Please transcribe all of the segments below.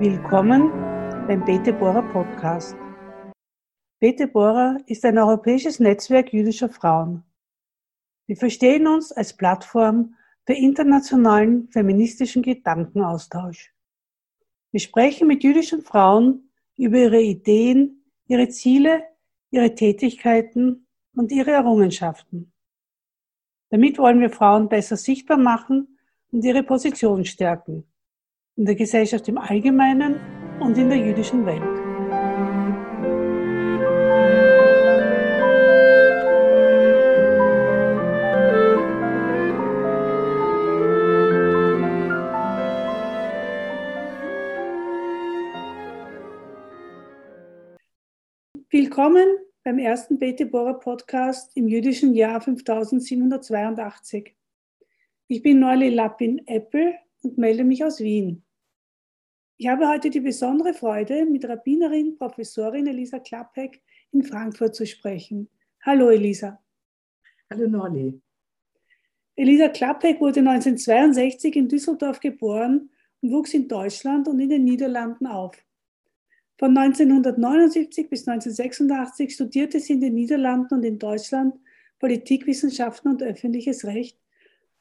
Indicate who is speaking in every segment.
Speaker 1: Willkommen beim Bete Bora Podcast. Bete Bora ist ein europäisches Netzwerk jüdischer Frauen. Wir verstehen uns als Plattform für internationalen feministischen Gedankenaustausch. Wir sprechen mit jüdischen Frauen über ihre Ideen, ihre Ziele, ihre Tätigkeiten und ihre Errungenschaften. Damit wollen wir Frauen besser sichtbar machen und ihre Position stärken in der Gesellschaft im Allgemeinen und in der jüdischen Welt. Willkommen beim ersten Bete Bora Podcast im jüdischen Jahr 5782. Ich bin Norli Lappin-Eppel und melde mich aus Wien. Ich habe heute die besondere Freude, mit Rabbinerin Professorin Elisa Klappek in Frankfurt zu sprechen. Hallo Elisa.
Speaker 2: Hallo Norli.
Speaker 1: Elisa Klappek wurde 1962 in Düsseldorf geboren und wuchs in Deutschland und in den Niederlanden auf. Von 1979 bis 1986 studierte sie in den Niederlanden und in Deutschland Politikwissenschaften und öffentliches Recht.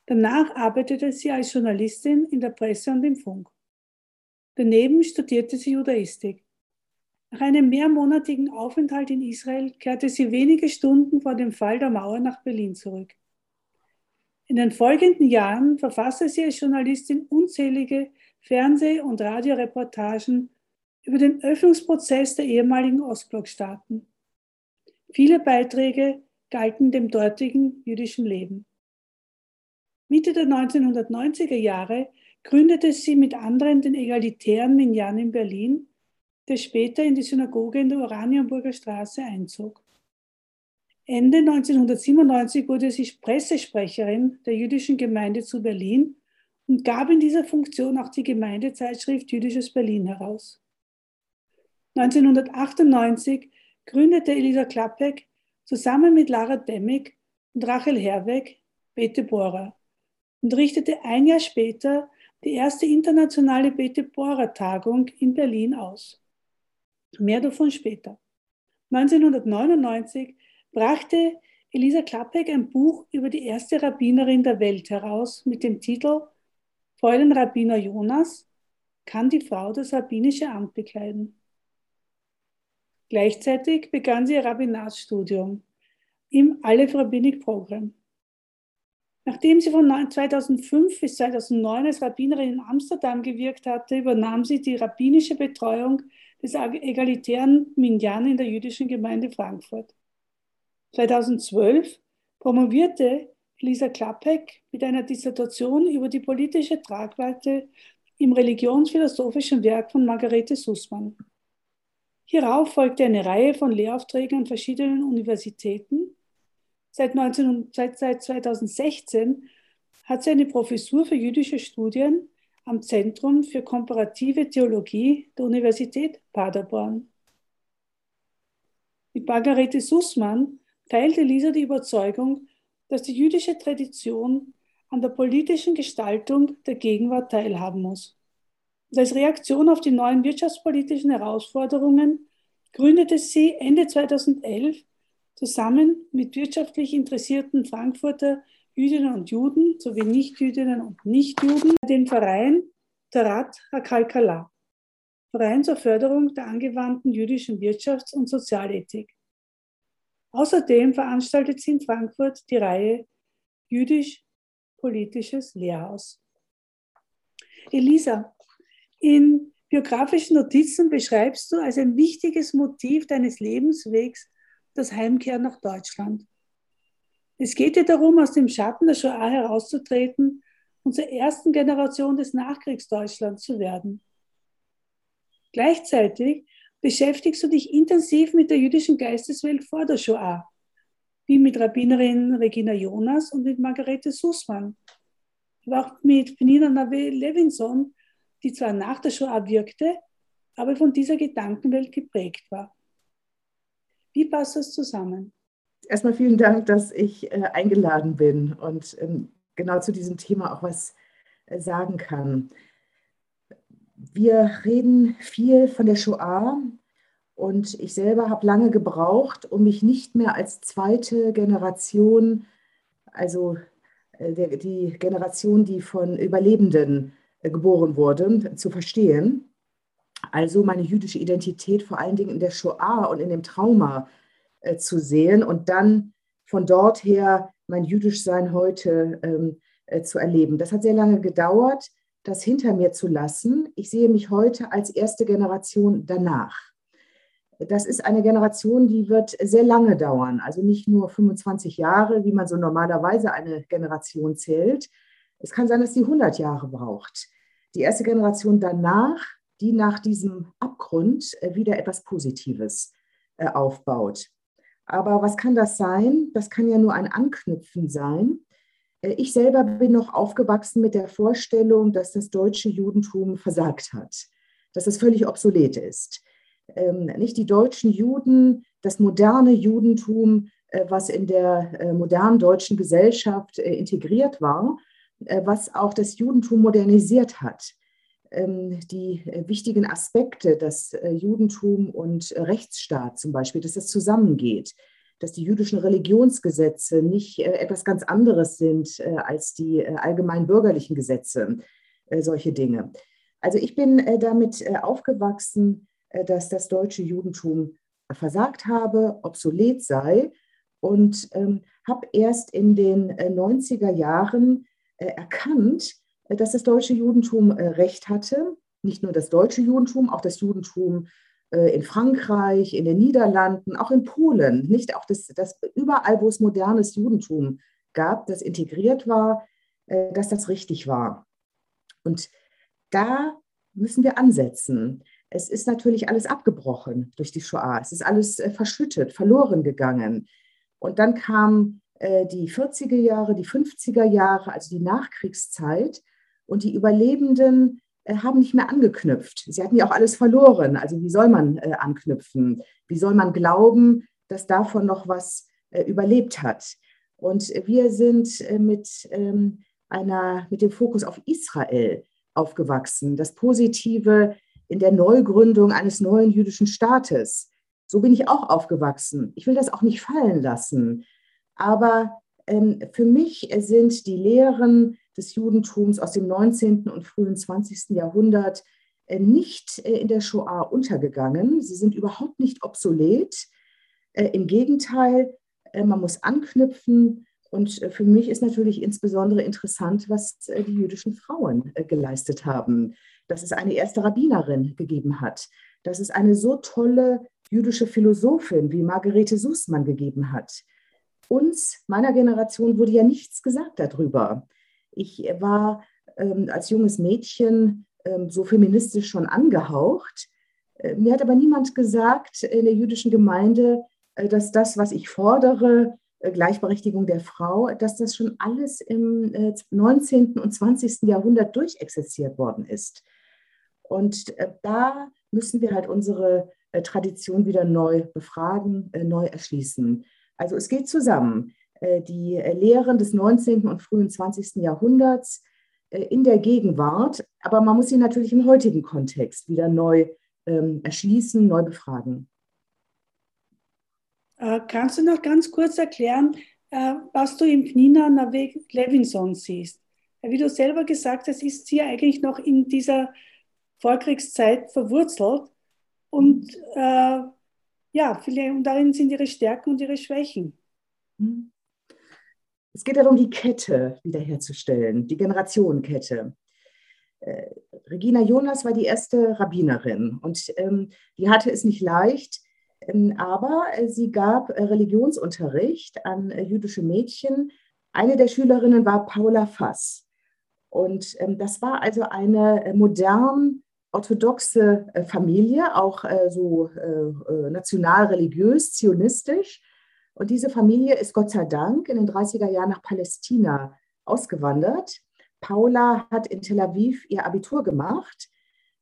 Speaker 1: Danach arbeitete sie als Journalistin in der Presse und im Funk. Daneben studierte sie Judaistik. Nach einem mehrmonatigen Aufenthalt in Israel kehrte sie wenige Stunden vor dem Fall der Mauer nach Berlin zurück. In den folgenden Jahren verfasste sie als Journalistin unzählige Fernseh- und Radioreportagen über den Öffnungsprozess der ehemaligen Ostblockstaaten. Viele Beiträge galten dem dortigen jüdischen Leben. Mitte der 1990er Jahre gründete sie mit anderen den egalitären Minyan in Berlin, der später in die Synagoge in der Oranienburger Straße einzog. Ende 1997 wurde sie Pressesprecherin der jüdischen Gemeinde zu Berlin und gab in dieser Funktion auch die Gemeindezeitschrift Jüdisches Berlin heraus. 1998 gründete Elisa Klappek zusammen mit Lara Demmig und Rachel Herweg Bete Bora und richtete ein Jahr später die erste internationale Bete Bora-Tagung in Berlin aus. Mehr davon später. 1999 brachte Elisa Klappek ein Buch über die erste Rabbinerin der Welt heraus mit dem Titel Fräulein Rabbiner Jonas, kann die Frau das rabbinische Amt bekleiden? Gleichzeitig begann sie ihr Rabbinatsstudium im Aleph Rabbinic Program. Nachdem sie von 2005 bis 2009 als Rabbinerin in Amsterdam gewirkt hatte, übernahm sie die rabbinische Betreuung des egalitären Minyan in der jüdischen Gemeinde Frankfurt. 2012 promovierte Elisa Klappek mit einer Dissertation über die politische Tragweite im religionsphilosophischen Werk von Margarete Sussmann. Hierauf folgte eine Reihe von Lehraufträgen an verschiedenen Universitäten Seit, 19, seit, seit 2016 hat sie eine Professur für jüdische Studien am Zentrum für komparative Theologie der Universität Paderborn. Mit Margarete Sussmann teilte Lisa die Überzeugung, dass die jüdische Tradition an der politischen Gestaltung der Gegenwart teilhaben muss. Und als Reaktion auf die neuen wirtschaftspolitischen Herausforderungen gründete sie Ende 2011 zusammen mit wirtschaftlich interessierten Frankfurter Jüdinnen und Juden sowie Nichtjüdinnen und Nichtjuden den Verein Tarat Hakalkala, Verein zur Förderung der angewandten jüdischen Wirtschafts- und Sozialethik. Außerdem veranstaltet sie in Frankfurt die Reihe Jüdisch-Politisches Lehrhaus. Elisa, in biografischen Notizen beschreibst du als ein wichtiges Motiv deines Lebenswegs das Heimkehren nach Deutschland. Es geht dir darum, aus dem Schatten der Shoah herauszutreten und zur ersten Generation des Nachkriegsdeutschlands zu werden. Gleichzeitig beschäftigst du dich intensiv mit der jüdischen Geisteswelt vor der Shoah, wie mit Rabbinerin Regina Jonas und mit Margarete Sussmann, aber auch mit Nina Nave Levinson, die zwar nach der Shoah wirkte, aber von dieser Gedankenwelt geprägt war. Wie passt das zusammen?
Speaker 2: Erstmal vielen Dank, dass ich äh, eingeladen bin und ähm, genau zu diesem Thema auch was äh, sagen kann. wir reden viel von der Shoah und ich selber habe lange gebraucht, um mich nicht mehr als zweite Generation, also äh, der, die Generation, die von Überlebenden äh, geboren wurde, zu verstehen. Also meine jüdische Identität vor allen Dingen in der Shoah und in dem Trauma äh, zu sehen und dann von dort her mein Jüdischsein heute ähm, äh, zu erleben. Das hat sehr lange gedauert, das hinter mir zu lassen. Ich sehe mich heute als erste Generation danach. Das ist eine Generation, die wird sehr lange dauern, also nicht nur 25 Jahre, wie man so normalerweise eine Generation zählt. Es kann sein, dass sie 100 Jahre braucht. Die erste Generation danach, die nach diesem Abgrund äh, wieder etwas Positives äh, aufbaut. Aber was kann das sein? Das kann ja nur ein Anknüpfen sein. Äh, ich selber bin noch aufgewachsen mit der Vorstellung, dass das deutsche Judentum versagt hat, dass es völlig obsolet ist. Ähm, nicht die deutschen Juden, das moderne Judentum, was in der modernen deutschen Gesellschaft integriert war, was auch das Judentum modernisiert hat. Ähm, die wichtigen Aspekte, das Judentum und Rechtsstaat zum Beispiel, dass das zusammengeht, dass die jüdischen Religionsgesetze nicht äh, etwas ganz anderes sind äh, als die äh, allgemein bürgerlichen Gesetze, solche Dinge. Also ich bin damit aufgewachsen, dass das deutsche Judentum versagt habe, obsolet sei und ähm, habe erst in den 90er Jahren erkannt, dass das deutsche Judentum recht hatte. Nicht nur das deutsche Judentum, auch das Judentum äh, in Frankreich, in den Niederlanden, auch in Polen, nicht auch das, das überall, wo es modernes Judentum gab, das integriert war, äh, dass das richtig war. Und da müssen wir ansetzen. Es ist natürlich alles abgebrochen durch die Shoah. Es ist alles äh, verschüttet, verloren gegangen. Und dann kamen die 40er Jahre, die 50er Jahre, also die Nachkriegszeit. Und die Überlebenden äh, haben nicht mehr angeknüpft. Sie hatten ja auch alles verloren. Also wie soll man äh, anknüpfen? Wie soll man glauben, dass davon noch was äh, überlebt hat? Und wir sind mit, ähm, einer, mit dem Fokus auf Israel aufgewachsen. Das Positive in der Neugründung eines neuen jüdischen Staates. So bin ich auch aufgewachsen. Ich will das auch nicht fallen lassen. Aber ähm, für mich sind die Lehren des Judentums aus dem 19. und frühen 20. Jahrhundert äh, nicht äh, in der Shoah untergegangen. Sie sind überhaupt nicht obsolet. Äh, Im Gegenteil, man muss anknüpfen. Und für mich ist natürlich insbesondere interessant, was die jüdischen Frauen geleistet haben. Dass es eine erste Rabbinerin gegeben hat, dass es eine so tolle jüdische Philosophin wie Margarete Sussmann gegeben hat. Uns, meiner Generation, wurde ja nichts gesagt darüber. Ich war ähm, als junges Mädchen ähm, so feministisch schon angehaucht. Äh, mir hat aber niemand gesagt in der jüdischen Gemeinde, äh, dass das, was ich fordere, äh, Gleichberechtigung der Frau, dass das schon alles im äh, 19. und 20. Jahrhundert durchexerziert worden ist. Und äh, da müssen wir halt unsere äh, Tradition wieder neu befragen, neu erschließen. Also es geht zusammen. Äh, die äh, Lehren des 19. und frühen 20. Jahrhunderts äh, in der Gegenwart, aber man muss sie natürlich im heutigen Kontext wieder neu ähm, erschließen, neu befragen.
Speaker 1: Kannst du noch ganz kurz erklären, was du im Pnina Navek Levinson siehst? Wie du selber gesagt hast, ist sie eigentlich noch in dieser Vorkriegszeit verwurzelt und äh, ja, vielleicht, darin sind ihre Stärken und ihre Schwächen.
Speaker 2: Mhm. Es geht darum, die Kette wiederherzustellen, die Generationenkette. Äh, Regina Jonas war die erste Rabbinerin und ähm, die hatte es nicht leicht, ähm, aber sie gab äh, Religionsunterricht an äh, jüdische Mädchen. Eine der Schülerinnen war Paula Fass. Und ähm, das war also eine äh, modern orthodoxe äh, Familie, auch äh, so national religiös, zionistisch. Und diese Familie ist Gott sei Dank in den 30er Jahren nach Palästina ausgewandert. Paula hat in Tel Aviv ihr Abitur gemacht,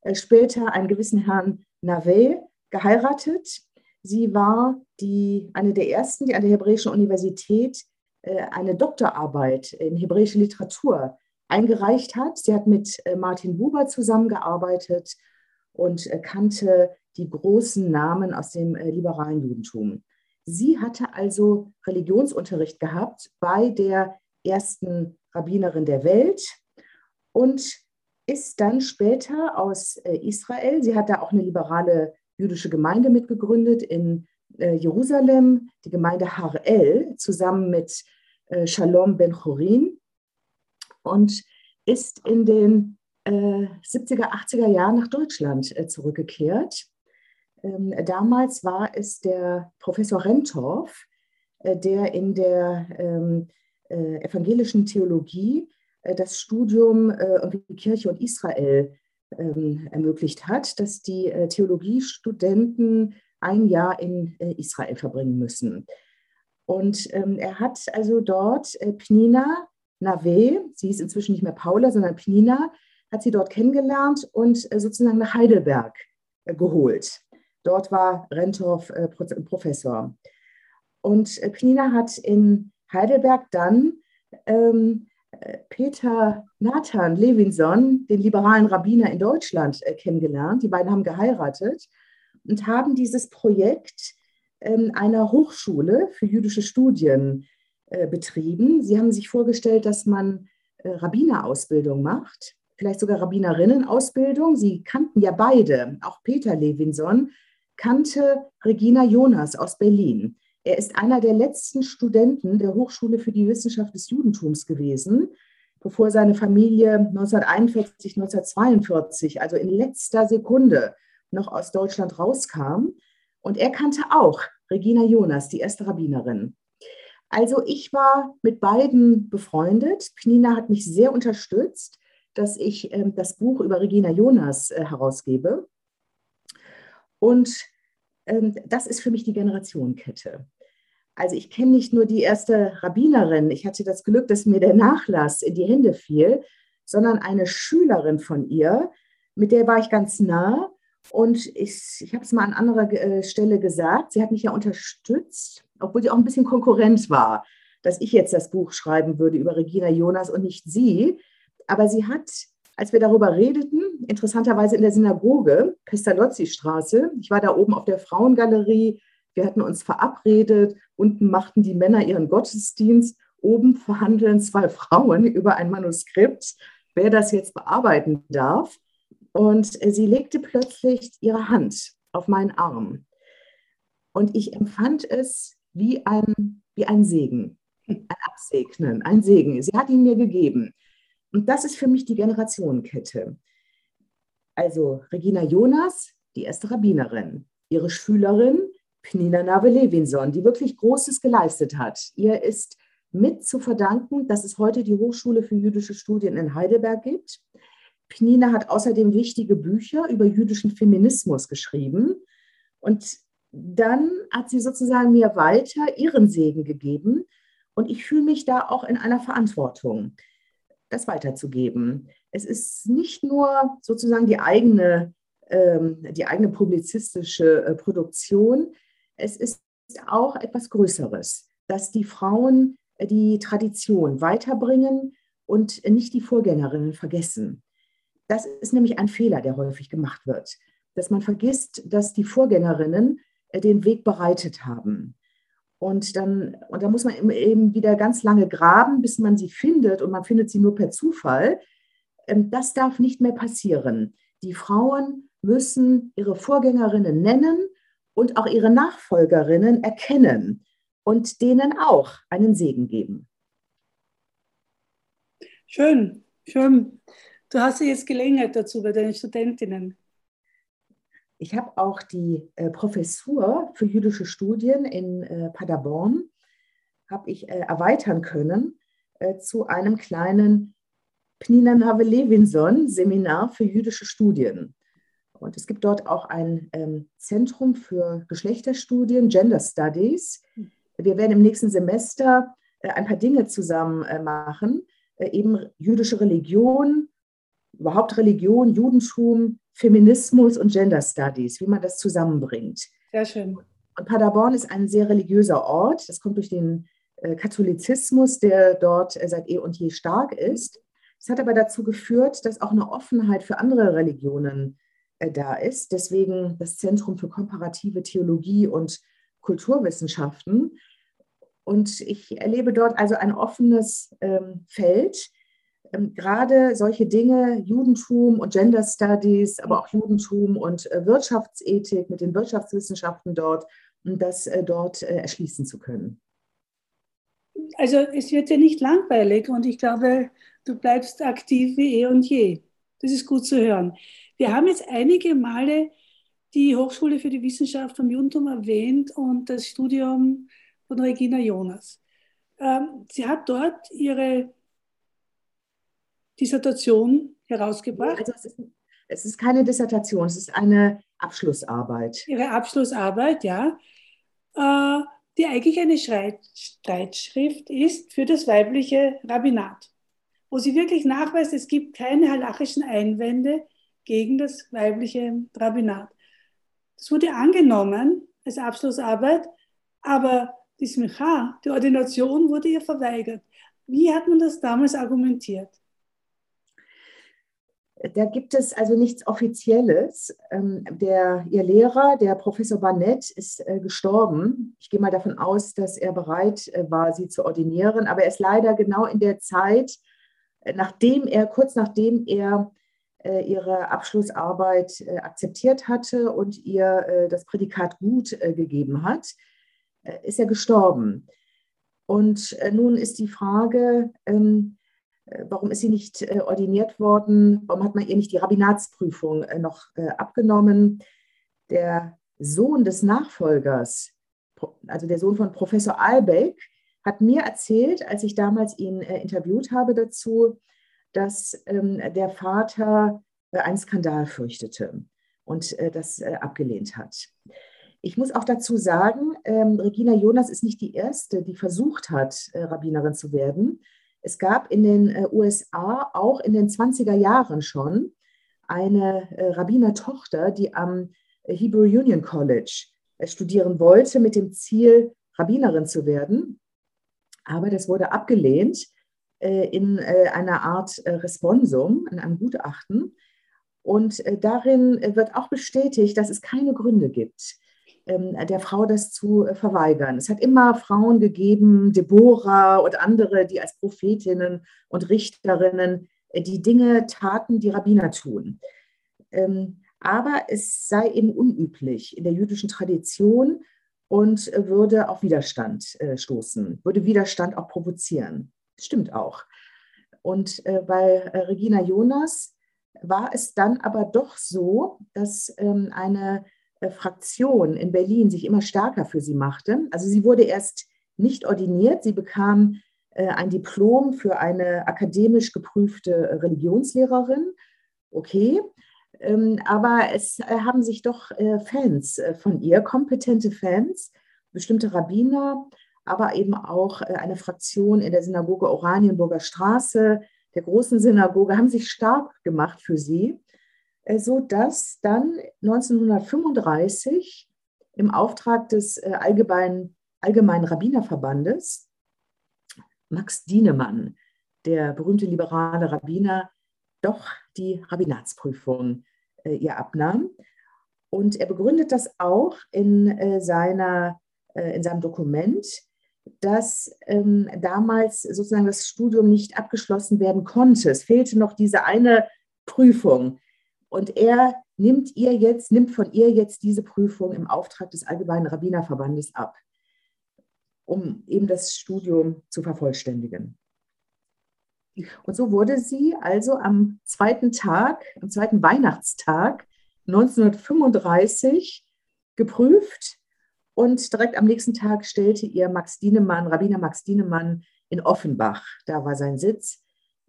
Speaker 2: äh, später einen gewissen Herrn Nave geheiratet. Sie war die, eine der ersten, die an der Hebräischen Universität äh, eine Doktorarbeit in hebräische Literatur eingereicht hat. Sie hat mit äh, Martin Buber zusammengearbeitet und kannte die großen Namen aus dem liberalen Judentum. Sie hatte also Religionsunterricht gehabt bei der ersten Rabbinerin der Welt und ist dann später aus Israel, sie hat da auch eine liberale jüdische Gemeinde mitgegründet in Jerusalem, die Gemeinde Harel, zusammen mit Shalom Ben Chorin und ist in den äh, 70er, 80er Jahren nach Deutschland äh, zurückgekehrt. Ähm, damals war es der Professor Rentorf, äh, der in der ähm, äh, evangelischen Theologie äh, das Studium äh, Kirche und Israel ähm, ermöglicht hat, dass die Theologiestudenten ein Jahr in Israel verbringen müssen. Und ähm, er hat also dort Pnina Nave, sie ist inzwischen nicht mehr Paula, sondern Pnina, hat sie dort kennengelernt und äh, sozusagen nach Heidelberg äh, geholt. Dort war Rentorf äh, Professor. Und Pnina hat in Heidelberg dann ähm, Peter Nathan Levinson, den liberalen Rabbiner in Deutschland, kennengelernt. Die beiden haben geheiratet und haben dieses Projekt ähm, einer Hochschule für jüdische Studien äh, betrieben. Sie haben sich vorgestellt, dass man äh, Rabbinerausbildung macht, vielleicht sogar Rabbinerinnenausbildung. Sie kannten ja beide, auch Peter Levinson kannte Regina Jonas aus Berlin. Er ist einer der letzten Studenten der Hochschule für die Wissenschaft des Judentums gewesen, bevor seine Familie 1941, 1942, also in letzter Sekunde, noch aus Deutschland rauskam. Und er kannte auch Regina Jonas, die erste Rabbinerin. Also ich war mit beiden befreundet. Pnina hat mich sehr unterstützt, dass ich äh, das Buch über Regina Jonas äh, herausgebe. Und ähm, das ist für mich die Generationenkette. Also ich kenne nicht nur die erste Rabbinerin, ich hatte das Glück, dass mir der Nachlass in die Hände fiel, sondern eine Schülerin von ihr, mit der war ich ganz nah. Und ich, ich habe es mal an anderer äh, Stelle gesagt, sie hat mich ja unterstützt obwohl sie auch ein bisschen Konkurrent war, dass ich jetzt das Buch schreiben würde über Regina Jonas und nicht sie. Aber sie hat, als wir darüber redeten, interessanterweise in der Synagoge, Pestalozzi-Straße, ich war da oben auf der Frauengalerie, wir hatten uns verabredet, unten machten die Männer ihren Gottesdienst, oben verhandeln zwei Frauen über ein Manuskript, wer das jetzt bearbeiten darf. Und sie legte plötzlich ihre Hand auf meinen Arm. Und ich empfand es wie ein, wie ein Segen, ein Absegnen, ein Segen. Sie hat ihn mir gegeben. Und das ist für mich die Generationenkette. Also Regina Jonas, die erste Rabbinerin, ihre Schülerin Pnina Nave-Levinson, die wirklich Großes geleistet hat. Ihr ist mit zu verdanken, dass es heute die Hochschule für jüdische Studien in Heidelberg gibt. Pnina hat außerdem wichtige Bücher über jüdischen Feminismus geschrieben. Und dann hat sie sozusagen mir weiter ihren Segen gegeben und ich fühle mich da auch in einer Verantwortung, das weiterzugeben. Es ist nicht nur sozusagen die eigene, ähm, die eigene publizistische äh, Produktion, es ist auch etwas Größeres, dass die Frauen äh, die Tradition weiterbringen und nicht die Vorgängerinnen vergessen. Das ist nämlich ein Fehler, der häufig gemacht wird, dass man vergisst, dass die Vorgängerinnen äh, den Weg bereitet haben. Und dann, und da muss man eben wieder ganz lange graben, bis man sie findet und man findet sie nur per Zufall. Ähm, das darf nicht mehr passieren. Die Frauen müssen ihre Vorgängerinnen nennen und auch ihre Nachfolgerinnen erkennen und denen auch einen Segen geben.
Speaker 1: Schön, schön. Du hast ja jetzt Gelegenheit dazu bei deinen Studentinnen.
Speaker 2: Ich habe auch die äh, Professur für jüdische Studien in äh, Paderborn habe ich äh, erweitern können äh, zu einem kleinen Pnina Nave-Levinson Seminar für jüdische Studien. Und es gibt dort auch ein ähm, Zentrum für Geschlechterstudien, Gender Studies. Wir werden im nächsten Semester äh, ein paar Dinge zusammen äh, machen, eben jüdische Religion, überhaupt Religion, Judentum, Feminismus und Gender Studies, wie man das zusammenbringt.
Speaker 1: Sehr schön.
Speaker 2: Und Paderborn ist ein sehr religiöser Ort. Das kommt durch den äh, Katholizismus, der dort äh, seit eh und je stark ist. Es hat aber dazu geführt, dass auch eine Offenheit für andere Religionen äh, da ist. Deswegen das Zentrum für komparative Theologie und Kulturwissenschaften. Und ich erlebe dort also ein offenes ähm, Feld. Ähm, gerade solche Dinge, Judentum und Gender Studies, aber auch Judentum und äh, Wirtschaftsethik mit den Wirtschaftswissenschaften dort, um das äh, dort äh, erschließen zu können.
Speaker 1: Also es wird ja nicht langweilig und ich glaube, du bleibst aktiv wie eh und je. Das ist gut zu hören. Wir haben jetzt einige Male die Hochschule für die Wissenschaft vom Judentum erwähnt und das Studium von Regina Jonas. Ähm, sie hat dort ihre Dissertation herausgebracht.
Speaker 2: Also es, ist, es ist keine Dissertation, es ist eine Abschlussarbeit.
Speaker 1: Ihre Abschlussarbeit, ja, äh, die eigentlich eine Streitschrift ist für das weibliche Rabbinat, wo sie wirklich nachweist, es gibt keine halachischen Einwände gegen das weibliche Rabbinat. Das wurde angenommen als Abschlussarbeit, aber die Smicha, die Ordination, wurde ihr verweigert. Wie hat man das damals argumentiert?
Speaker 2: Da gibt es also nichts Offizielles. Ähm, der, ihr Lehrer, der Professor Barnett, ist äh, gestorben. Ich gehe mal davon aus, dass er bereit äh, war, sie zu ordinieren, aber er ist leider genau in der Zeit, nachdem er, kurz nachdem er ihre Abschlussarbeit akzeptiert hatte und ihr das Prädikat gut gegeben hat, ist er gestorben. Und nun ist die Frage, ähm, äh, warum ist sie nicht äh, ordiniert worden? Warum hat man ihr nicht die Rabbinatsprüfung äh, noch abgenommen? Der Sohn des Nachfolgers, also der Sohn von Professor Albeck, hat mir erzählt, als ich damals ihn interviewt habe dazu, dass ähm, der Vater einen Skandal fürchtete und das abgelehnt hat. Ich muss auch dazu sagen, ähm, Regina Jonas ist nicht die erste, die versucht hat, Rabbinerin zu werden. Es gab in den äh, USA auch in den 20er Jahren schon eine äh, Rabbinertochter, die am äh, Hebrew Union College studieren wollte mit dem Ziel, Rabbinerin zu werden. Aber das wurde abgelehnt in einer Art Responsum, in einem Gutachten. Und darin wird auch bestätigt, dass es keine Gründe gibt, ähm, der Frau das zu äh, verweigern. Es hat immer Frauen gegeben, Deborah und andere, die als Prophetinnen und Richterinnen äh, die Dinge taten, die Rabbiner tun. Ähm, aber es sei eben unüblich in der jüdischen Tradition und würde auf Widerstand äh, stoßen, würde Widerstand auch provozieren. Stimmt auch. Und bei Regina Jonas war es dann aber doch so, dass ähm, eine äh, Fraktion in Berlin sich immer stärker für sie machte. Also sie wurde erst nicht ordiniert, sie bekam äh, ein Diplom für eine akademisch geprüfte Religionslehrerin. Okay, aber es äh, haben sich doch Fans von ihr, kompetente Fans, bestimmte Rabbiner, aber eben auch eine Fraktion in der Synagoge Oranienburger Straße, der großen Synagoge, haben sich stark gemacht für sie. Äh, so dass dann 1935 im Auftrag des äh, Allgemeinen, Allgemeinen Rabbinerverbandes Max Dienemann, der berühmte liberale Rabbiner, doch die Rabbinatsprüfung äh, ihr abnahm. Und er begründet das auch in, seiner, in seinem Dokument, dass ähm, damals sozusagen das Studium nicht abgeschlossen werden konnte. Es fehlte noch diese eine Prüfung, und er nimmt ihr jetzt, nimmt von ihr jetzt diese Prüfung im Auftrag des Allgemeinen Rabbinerverbandes ab, um eben das Studium zu vervollständigen. Und so wurde sie also am zweiten Tag, am zweiten Weihnachtstag 1935 geprüft und direkt am nächsten Tag stellte ihr Max Dienemann, Rabbiner Max Dienemann in Offenbach, da war sein Sitz,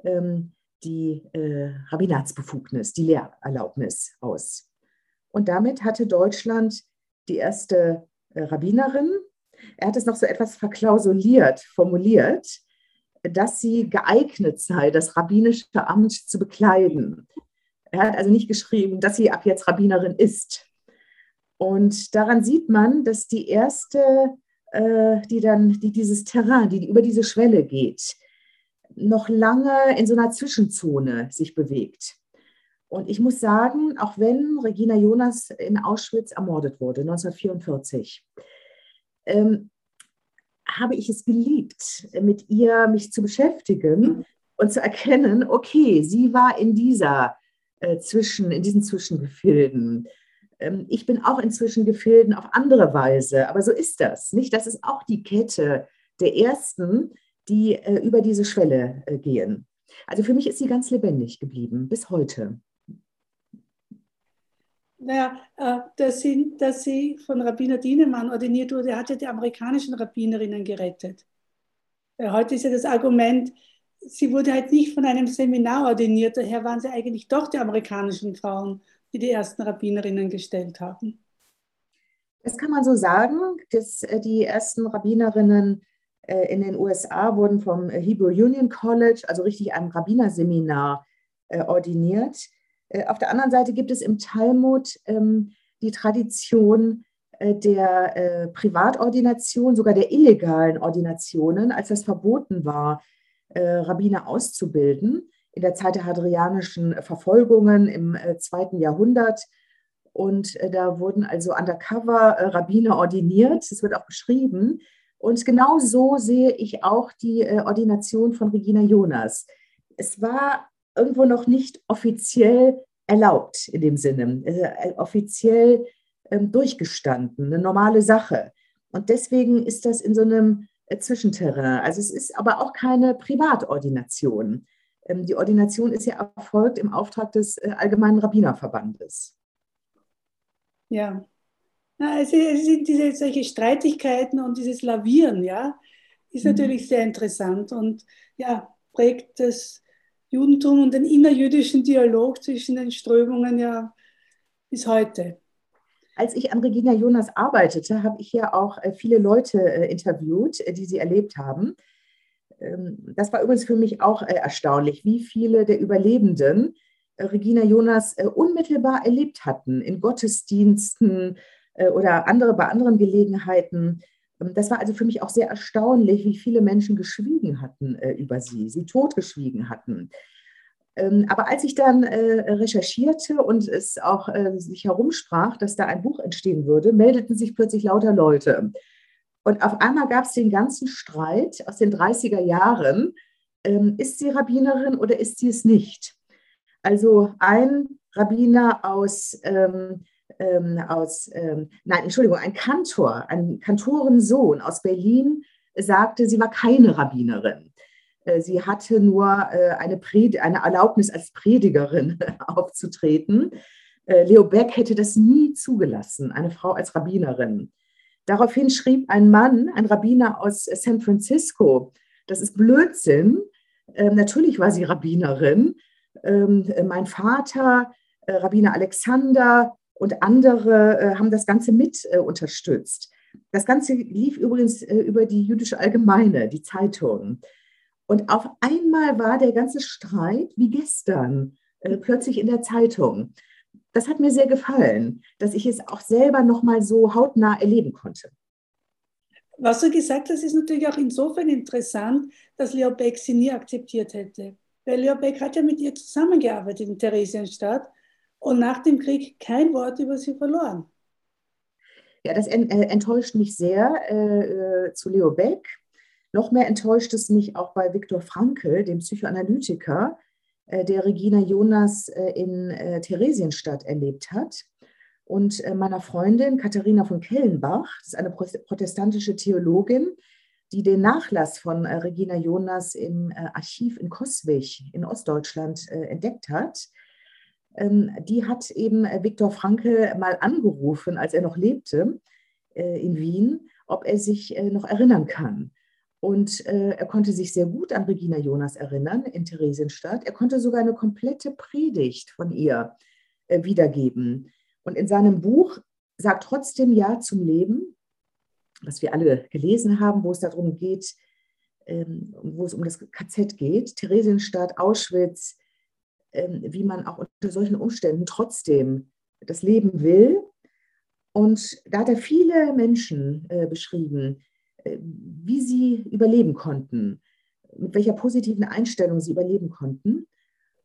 Speaker 2: ähm, die äh, Rabbinatsbefugnis, die Lehrerlaubnis aus. Und damit hatte Deutschland die erste äh, Rabbinerin. Er hat es noch so etwas verklausuliert, formuliert, dass sie geeignet sei, das rabbinische Amt zu bekleiden. Er hat also nicht geschrieben, dass sie ab jetzt Rabbinerin ist. Und daran sieht man, dass die erste, äh, die dann, die dieses Terrain, die über diese Schwelle geht, noch lange in so einer Zwischenzone sich bewegt. Und ich muss sagen, auch wenn Regina Jonas in Auschwitz ermordet wurde, 1944, ähm, habe ich es geliebt, mit ihr mich zu beschäftigen und zu erkennen, okay, sie war in dieser äh, zwischen, in diesen Zwischengefilden. Ähm, ich bin auch in Zwischengefilden auf andere Weise, aber so ist das, nicht? Das ist auch die Kette der ersten, die äh, über diese Schwelle äh, gehen. Also für mich ist sie ganz lebendig geblieben, bis heute.
Speaker 1: Naja, äh, dass, sie, dass sie von Rabbiner Dienemann ordiniert wurde, hat ja die amerikanischen Rabbinerinnen gerettet. Heute ist ja das Argument, sie wurde halt nicht von einem Seminar ordiniert, daher waren sie eigentlich doch die amerikanischen Frauen, die die ersten Rabbinerinnen gestellt haben.
Speaker 2: Das kann man so sagen, dass äh, die ersten Rabbinerinnen äh, in den USA wurden vom Hebrew Union College, also richtig einem Rabbinerseminar, ordiniert. Auf der anderen Seite gibt es im Talmud ähm, die Tradition der Privatordination, sogar der illegalen Ordinationen, als das verboten war, Rabbiner auszubilden in der Zeit der hadrianischen Verfolgungen im zweiten Jahrhundert und äh, da wurden also undercover äh, Rabbiner ordiniert. Das wird auch beschrieben. Und genau so sehe ich auch die äh, Ordination von Regina Jonas. Es war irgendwo noch nicht offiziell erlaubt in dem Sinne, äh, offiziell ähm, durchgestanden, eine normale Sache. Und deswegen ist das in so einem äh, Zwischenterrain. Also es ist aber auch keine Privatordination. Ähm, die Ordination ist ja erfolgt im Auftrag des äh, Allgemeinen Rabbinerverbandes.
Speaker 1: Ja. Na, es sind diese solche Streitigkeiten und dieses Lavieren, ja, ist mhm. natürlich sehr interessant und ja, prägt das Judentum und den innerjüdischen Dialog zwischen den Strömungen ja bis heute.
Speaker 2: Als ich an Regina Jonas arbeitete, habe ich ja auch äh, viele Leute äh, interviewt, äh, die sie erlebt haben. Ähm, das war übrigens für mich auch erstaunlich, wie viele der Überlebenden Regina Jonas unmittelbar erlebt hatten, in Gottesdiensten oder andere, bei anderen Gelegenheiten. Ähm, das war also für mich auch sehr erstaunlich, wie viele Menschen geschwiegen hatten äh, über sie, sie totgeschwiegen hatten. Ähm, aber als ich dann recherchierte und es auch sich herumsprach, dass da ein Buch entstehen würde, meldeten sich plötzlich lauter Leute. Und auf einmal gab es den ganzen Streit aus den 30er Jahren. Ähm, ist sie Rabbinerin oder ist sie es nicht? Also ein Rabbiner aus, ähm, ähm, aus ähm, nein, Entschuldigung, ein Kantor, ein Kantorensohn aus Berlin sagte, sie war keine Rabbinerin. Äh, sie hatte nur äh, eine, eine Erlaubnis als Predigerin aufzutreten. Äh, Leo Beck hätte das nie zugelassen, eine Frau als Rabbinerin. Daraufhin schrieb ein Mann, ein Rabbiner aus San Francisco, das ist Blödsinn. Ähm, natürlich war sie Rabbinerin, ähm, äh, mein Vater, Rabbiner Alexander und andere äh, haben das Ganze mit unterstützt. Das Ganze lief übrigens über die Jüdische Allgemeine, die Zeitung. Und auf einmal war der ganze Streit wie gestern plötzlich in der Zeitung. Das hat mir sehr gefallen, dass ich es auch selber noch mal so hautnah erleben konnte.
Speaker 1: Was du gesagt hast, ist natürlich auch insofern interessant, dass Leo Beck sie nie akzeptiert hätte. Weil Leo Beck hat ja mit ihr zusammengearbeitet in Theresienstadt und nach dem Krieg kein Wort über sie verloren.
Speaker 2: Ja, das äh, enttäuscht mich sehr äh, äh, zu Leo Beck. Noch mehr enttäuscht es mich auch bei Viktor Frankl, dem Psychoanalytiker, äh, der Regina Jonas äh, in äh, Theresienstadt erlebt hat. Und meiner Freundin Katharina von Kellenbach, das ist eine protestantische Theologin, die den Nachlass von Regina Jonas im Archiv in Coswig in Ostdeutschland entdeckt hat. Ähm, die hat eben Viktor Frankl mal angerufen, als er noch lebte in Wien, ob er sich noch erinnern kann. Und er konnte sich sehr gut an Regina Jonas erinnern in Theresienstadt. Er konnte sogar eine komplette Predigt von ihr wiedergeben. Und in seinem Buch sagt trotzdem Ja zum Leben was wir alle gelesen haben, wo es darum geht, ähm, wo es um das KZ geht, Theresienstadt, Auschwitz, wie man auch unter solchen Umständen trotzdem das Leben will. Und da hat er viele Menschen äh, beschrieben, äh, wie sie überleben konnten, mit welcher positiven Einstellung sie überleben konnten.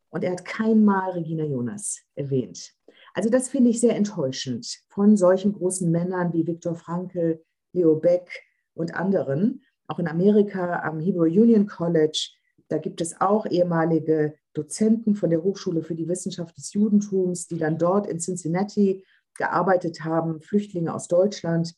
Speaker 2: Und er hat kein Mal Regina Jonas erwähnt. Also das finde ich sehr enttäuschend von solchen großen Männern wie Viktor Frankl, Leo Beck und anderen. Auch in Amerika am Hebrew Union College, da gibt es auch ehemalige Dozenten von der Hochschule für die Wissenschaft des Judentums, die dann dort in Cincinnati gearbeitet haben, Flüchtlinge aus Deutschland.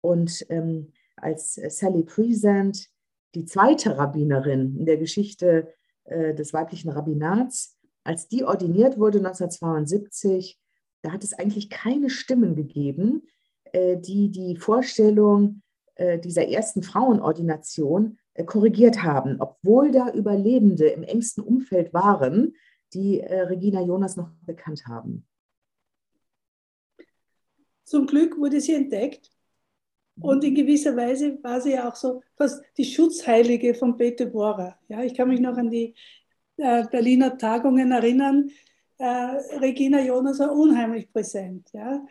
Speaker 2: Und ähm, als Sally Present, die zweite Rabbinerin in der Geschichte äh, des weiblichen Rabbinats, als die ordiniert wurde 1972, da hat es eigentlich keine Stimmen gegeben, äh, die die Vorstellung äh, dieser ersten Frauenordination äh, korrigiert haben, obwohl da Überlebende im engsten Umfeld waren, die Regina Jonas noch bekannt haben.
Speaker 1: Zum Glück wurde sie entdeckt und in gewisser Weise war sie ja auch so fast die Schutzheilige von Bete Bora. Ja, ich kann mich noch an die äh, Berliner Tagungen erinnern. Äh, Regina Jonas war unheimlich präsent. Ja,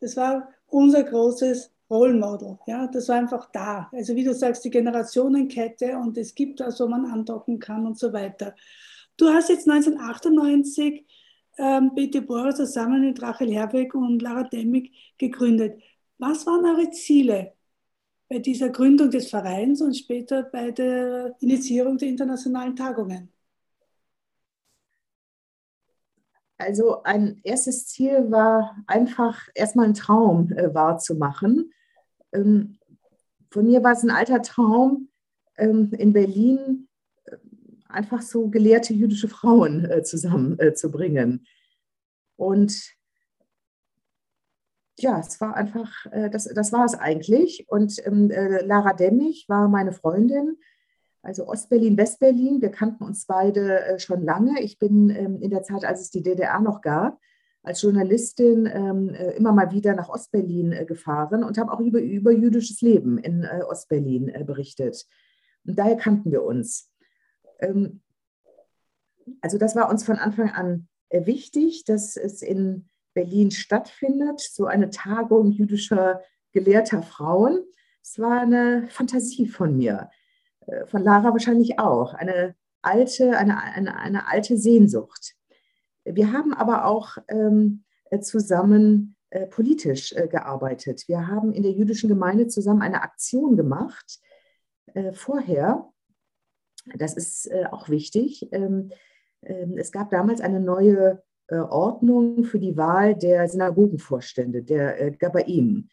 Speaker 1: das war unser großes Role Model. Ja, das war einfach da. Also wie du sagst, die Generationenkette und es gibt was, wo man andocken kann und so weiter. Du hast jetzt 1998 ähm, Bete Bohrer zusammen mit Rachel Herbeck und Lara Demmig gegründet. Was waren eure Ziele bei dieser Gründung des Vereins und später bei der Initiierung der internationalen Tagungen?
Speaker 2: Also ein erstes Ziel war einfach erstmal einen Traum äh, wahrzumachen. Ähm, von mir war es ein alter Traum, ähm, in Berlin äh, einfach so gelehrte jüdische Frauen äh, zusammenzubringen. Äh, Und ja, es war einfach, äh, das, das war es eigentlich. Und ähm, äh, Lara Demmich war meine Freundin also Ostberlin, Westberlin. Wir kannten uns beide schon lange. Ich bin ähm, in der Zeit, als es die DDR noch gab, als Journalistin ähm, äh, immer mal wieder nach Ostberlin äh, gefahren und habe auch über, über jüdisches Leben in Ostberlin berichtet. Und daher kannten wir uns. Ähm, also das war uns von Anfang an wichtig, dass es in Berlin stattfindet, so eine Tagung jüdischer gelehrter Frauen. Es war eine Fantasie von mir. Äh, von Lara wahrscheinlich auch, eine alte, eine, eine, eine alte Sehnsucht. Wir haben aber auch ähm, zusammen äh, politisch äh, gearbeitet. Wir haben in der jüdischen Gemeinde zusammen eine Aktion gemacht äh, vorher. Das ist äh, auch wichtig. Ähm, ähm es gab damals eine neue äh, Ordnung für die Wahl der Synagogenvorstände, der Gabaim.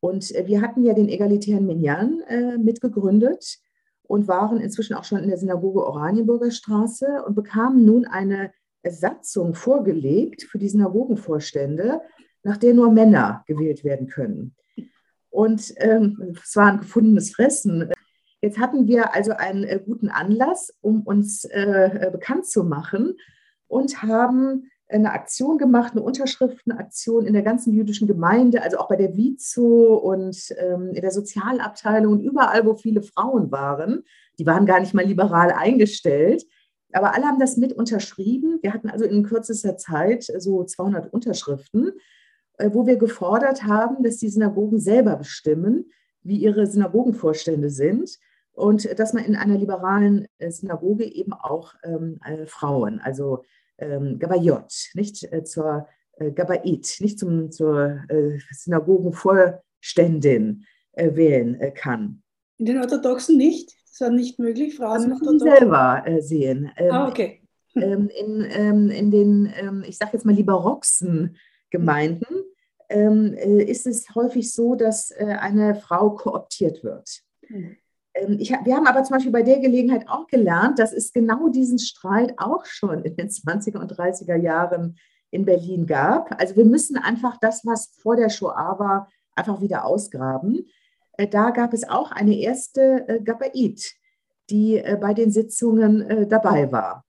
Speaker 2: Und wir hatten ja den egalitären Minyan mitgegründet und waren inzwischen auch schon in der Synagoge Oranienburger Straße und bekamen nun eine Satzung vorgelegt für die Synagogenvorstände, nach der nur Männer gewählt werden können. Und ähm, es war ein gefundenes Fressen. Jetzt hatten wir also einen äh, guten Anlass, um uns äh, bekannt zu machen und haben eine Aktion gemacht, eine Unterschriftenaktion in der ganzen jüdischen Gemeinde, also auch bei der Vizo und ähm, in der Sozialabteilung und überall, wo viele Frauen waren. Die waren gar nicht mal liberal eingestellt, aber alle haben das mit unterschrieben. Wir hatten also in kürzester Zeit so 200 Unterschriften, äh, wo wir gefordert haben, dass die Synagogen selber bestimmen, wie ihre Synagogenvorstände sind und dass man in einer liberalen äh, Synagoge eben auch ähm, äh, Frauen, also ähm, Gabayot, nicht äh, zur äh, Gabait, nicht zum, zur äh, Synagogenvorständin äh, wählen äh, kann.
Speaker 1: In den Orthodoxen nicht? Das war nicht möglich,
Speaker 2: Frauen das müssen selber äh, sehen.
Speaker 1: Ähm, ah, okay.
Speaker 2: Ähm, in, ähm, in den, ich sage jetzt mal lieber Roxen Gemeinden ähm, ist es häufig so, dass eine Frau kooptiert wird. Ähm, ich, wir haben aber zum Beispiel bei der Gelegenheit auch gelernt, dass es genau diesen Streit auch schon in den 20er und 30er Jahren in Berlin gab. Also wir müssen einfach das, was vor der Shoah war, einfach wieder ausgraben. Äh, da gab es auch eine erste äh, Gabait, die äh, bei den Sitzungen dabei war.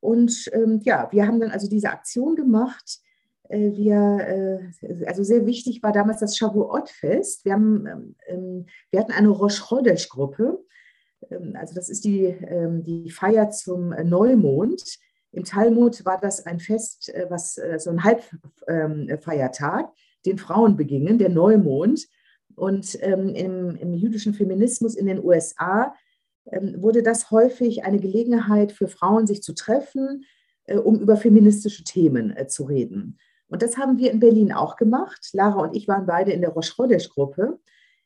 Speaker 2: Und ähm, ja, wir haben dann also diese Aktion gemacht äh, wir, äh, also sehr wichtig war damals das Shavuot-Fest. Wir, haben, ähm, wir hatten eine Rosh Chodesh-Gruppe. Ähm, also das ist die, ähm, die Feier zum Neumond. Im Talmud war das ein Fest, äh, was so ein Halbfeiertag, den Frauen begingen, der Neumond. Und im, im jüdischen Feminismus in den USA ähm, wurde das häufig eine Gelegenheit für Frauen, sich zu treffen, äh, um über feministische Themen äh, zu reden. Und das haben wir in Berlin auch gemacht. Lara und ich waren beide in der Rosh Chodesh-Gruppe.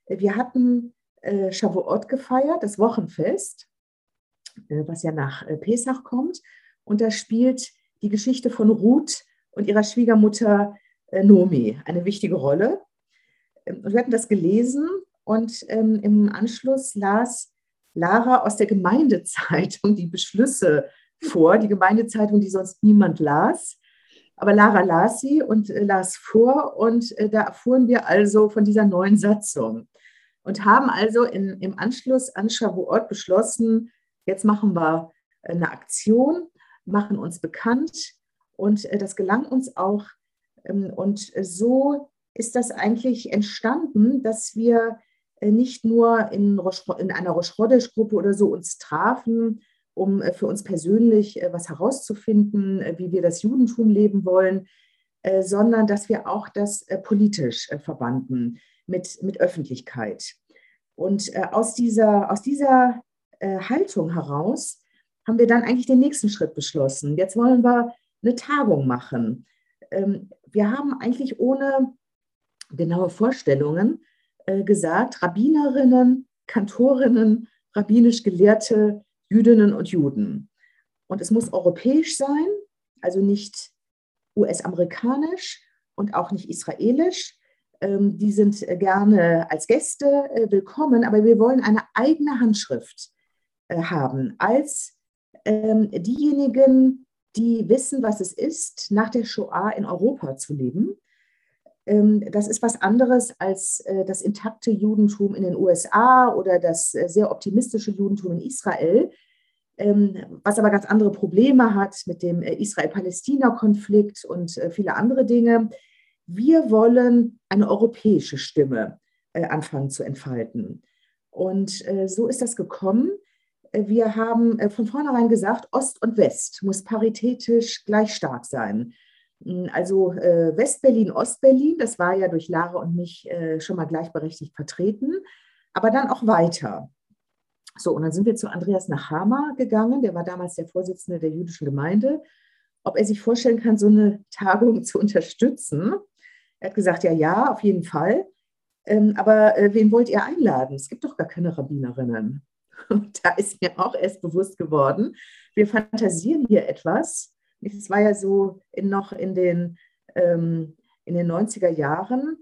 Speaker 2: Wir hatten äh, Shavuot gefeiert, das Wochenfest, äh, was ja nach äh, Pesach kommt. Und da spielt die Geschichte von Ruth und ihrer Schwiegermutter äh, Nomi eine wichtige Rolle. Wir hatten das gelesen und ähm, im Anschluss las Lara aus der Gemeindezeitung die Beschlüsse vor, die Gemeindezeitung, die sonst niemand las. Aber Lara las sie und äh, las vor und äh, da erfuhren wir also von dieser neuen Satzung und haben also in, im Anschluss an Shavuot beschlossen, jetzt machen wir eine Aktion, machen uns bekannt und äh, das gelang uns auch. Ähm, und so ist das eigentlich entstanden, dass wir äh, nicht nur in, in einer Rosh-Chodesh-Gruppe oder so uns trafen, um äh, für uns persönlich was herauszufinden, wie wir das Judentum leben wollen, sondern dass wir auch das politisch verbanden mit, mit Öffentlichkeit. Und aus dieser, aus dieser Haltung heraus haben wir dann eigentlich den nächsten Schritt beschlossen. Jetzt wollen wir eine Tagung machen. Ähm, wir haben eigentlich ohne genaue Vorstellungen äh, gesagt, Rabbinerinnen, Kantorinnen, rabbinisch gelehrte Jüdinnen und Juden. Und es muss europäisch sein, also nicht US-amerikanisch und auch nicht israelisch. Ähm, die sind gerne als Gäste äh, willkommen, aber wir wollen eine eigene Handschrift äh, haben als ähm, diejenigen, die wissen, was es ist, nach der Shoah in Europa zu leben. Ähm, das ist was anderes als äh, das intakte Judentum in den USA oder das äh, sehr optimistische Judentum in Israel, ähm, was aber ganz andere Probleme hat mit dem äh, Israel-Palästina-Konflikt und viele andere Dinge. Wir wollen eine europäische Stimme anfangen zu entfalten. Und so ist das gekommen. Wir haben von vornherein gesagt, Ost und West muss paritätisch gleich stark sein. Hm, also äh, Westberlin, Ostberlin, das war ja durch Lara und mich äh, schon mal gleichberechtigt vertreten, aber dann auch weiter. So, und dann sind wir zu Andreas Nachama gegangen, der war damals der Vorsitzende der jüdischen Gemeinde, ob er sich vorstellen kann, so eine Tagung zu unterstützen. Er hat gesagt, ja, ja, auf jeden Fall. Ähm, aber wen wollt ihr einladen? Es gibt doch gar keine Rabbinerinnen. Und da ist mir auch erst bewusst geworden, wir fantasieren hier etwas. Es war ja so in, noch in den, ähm, in den 90er Jahren,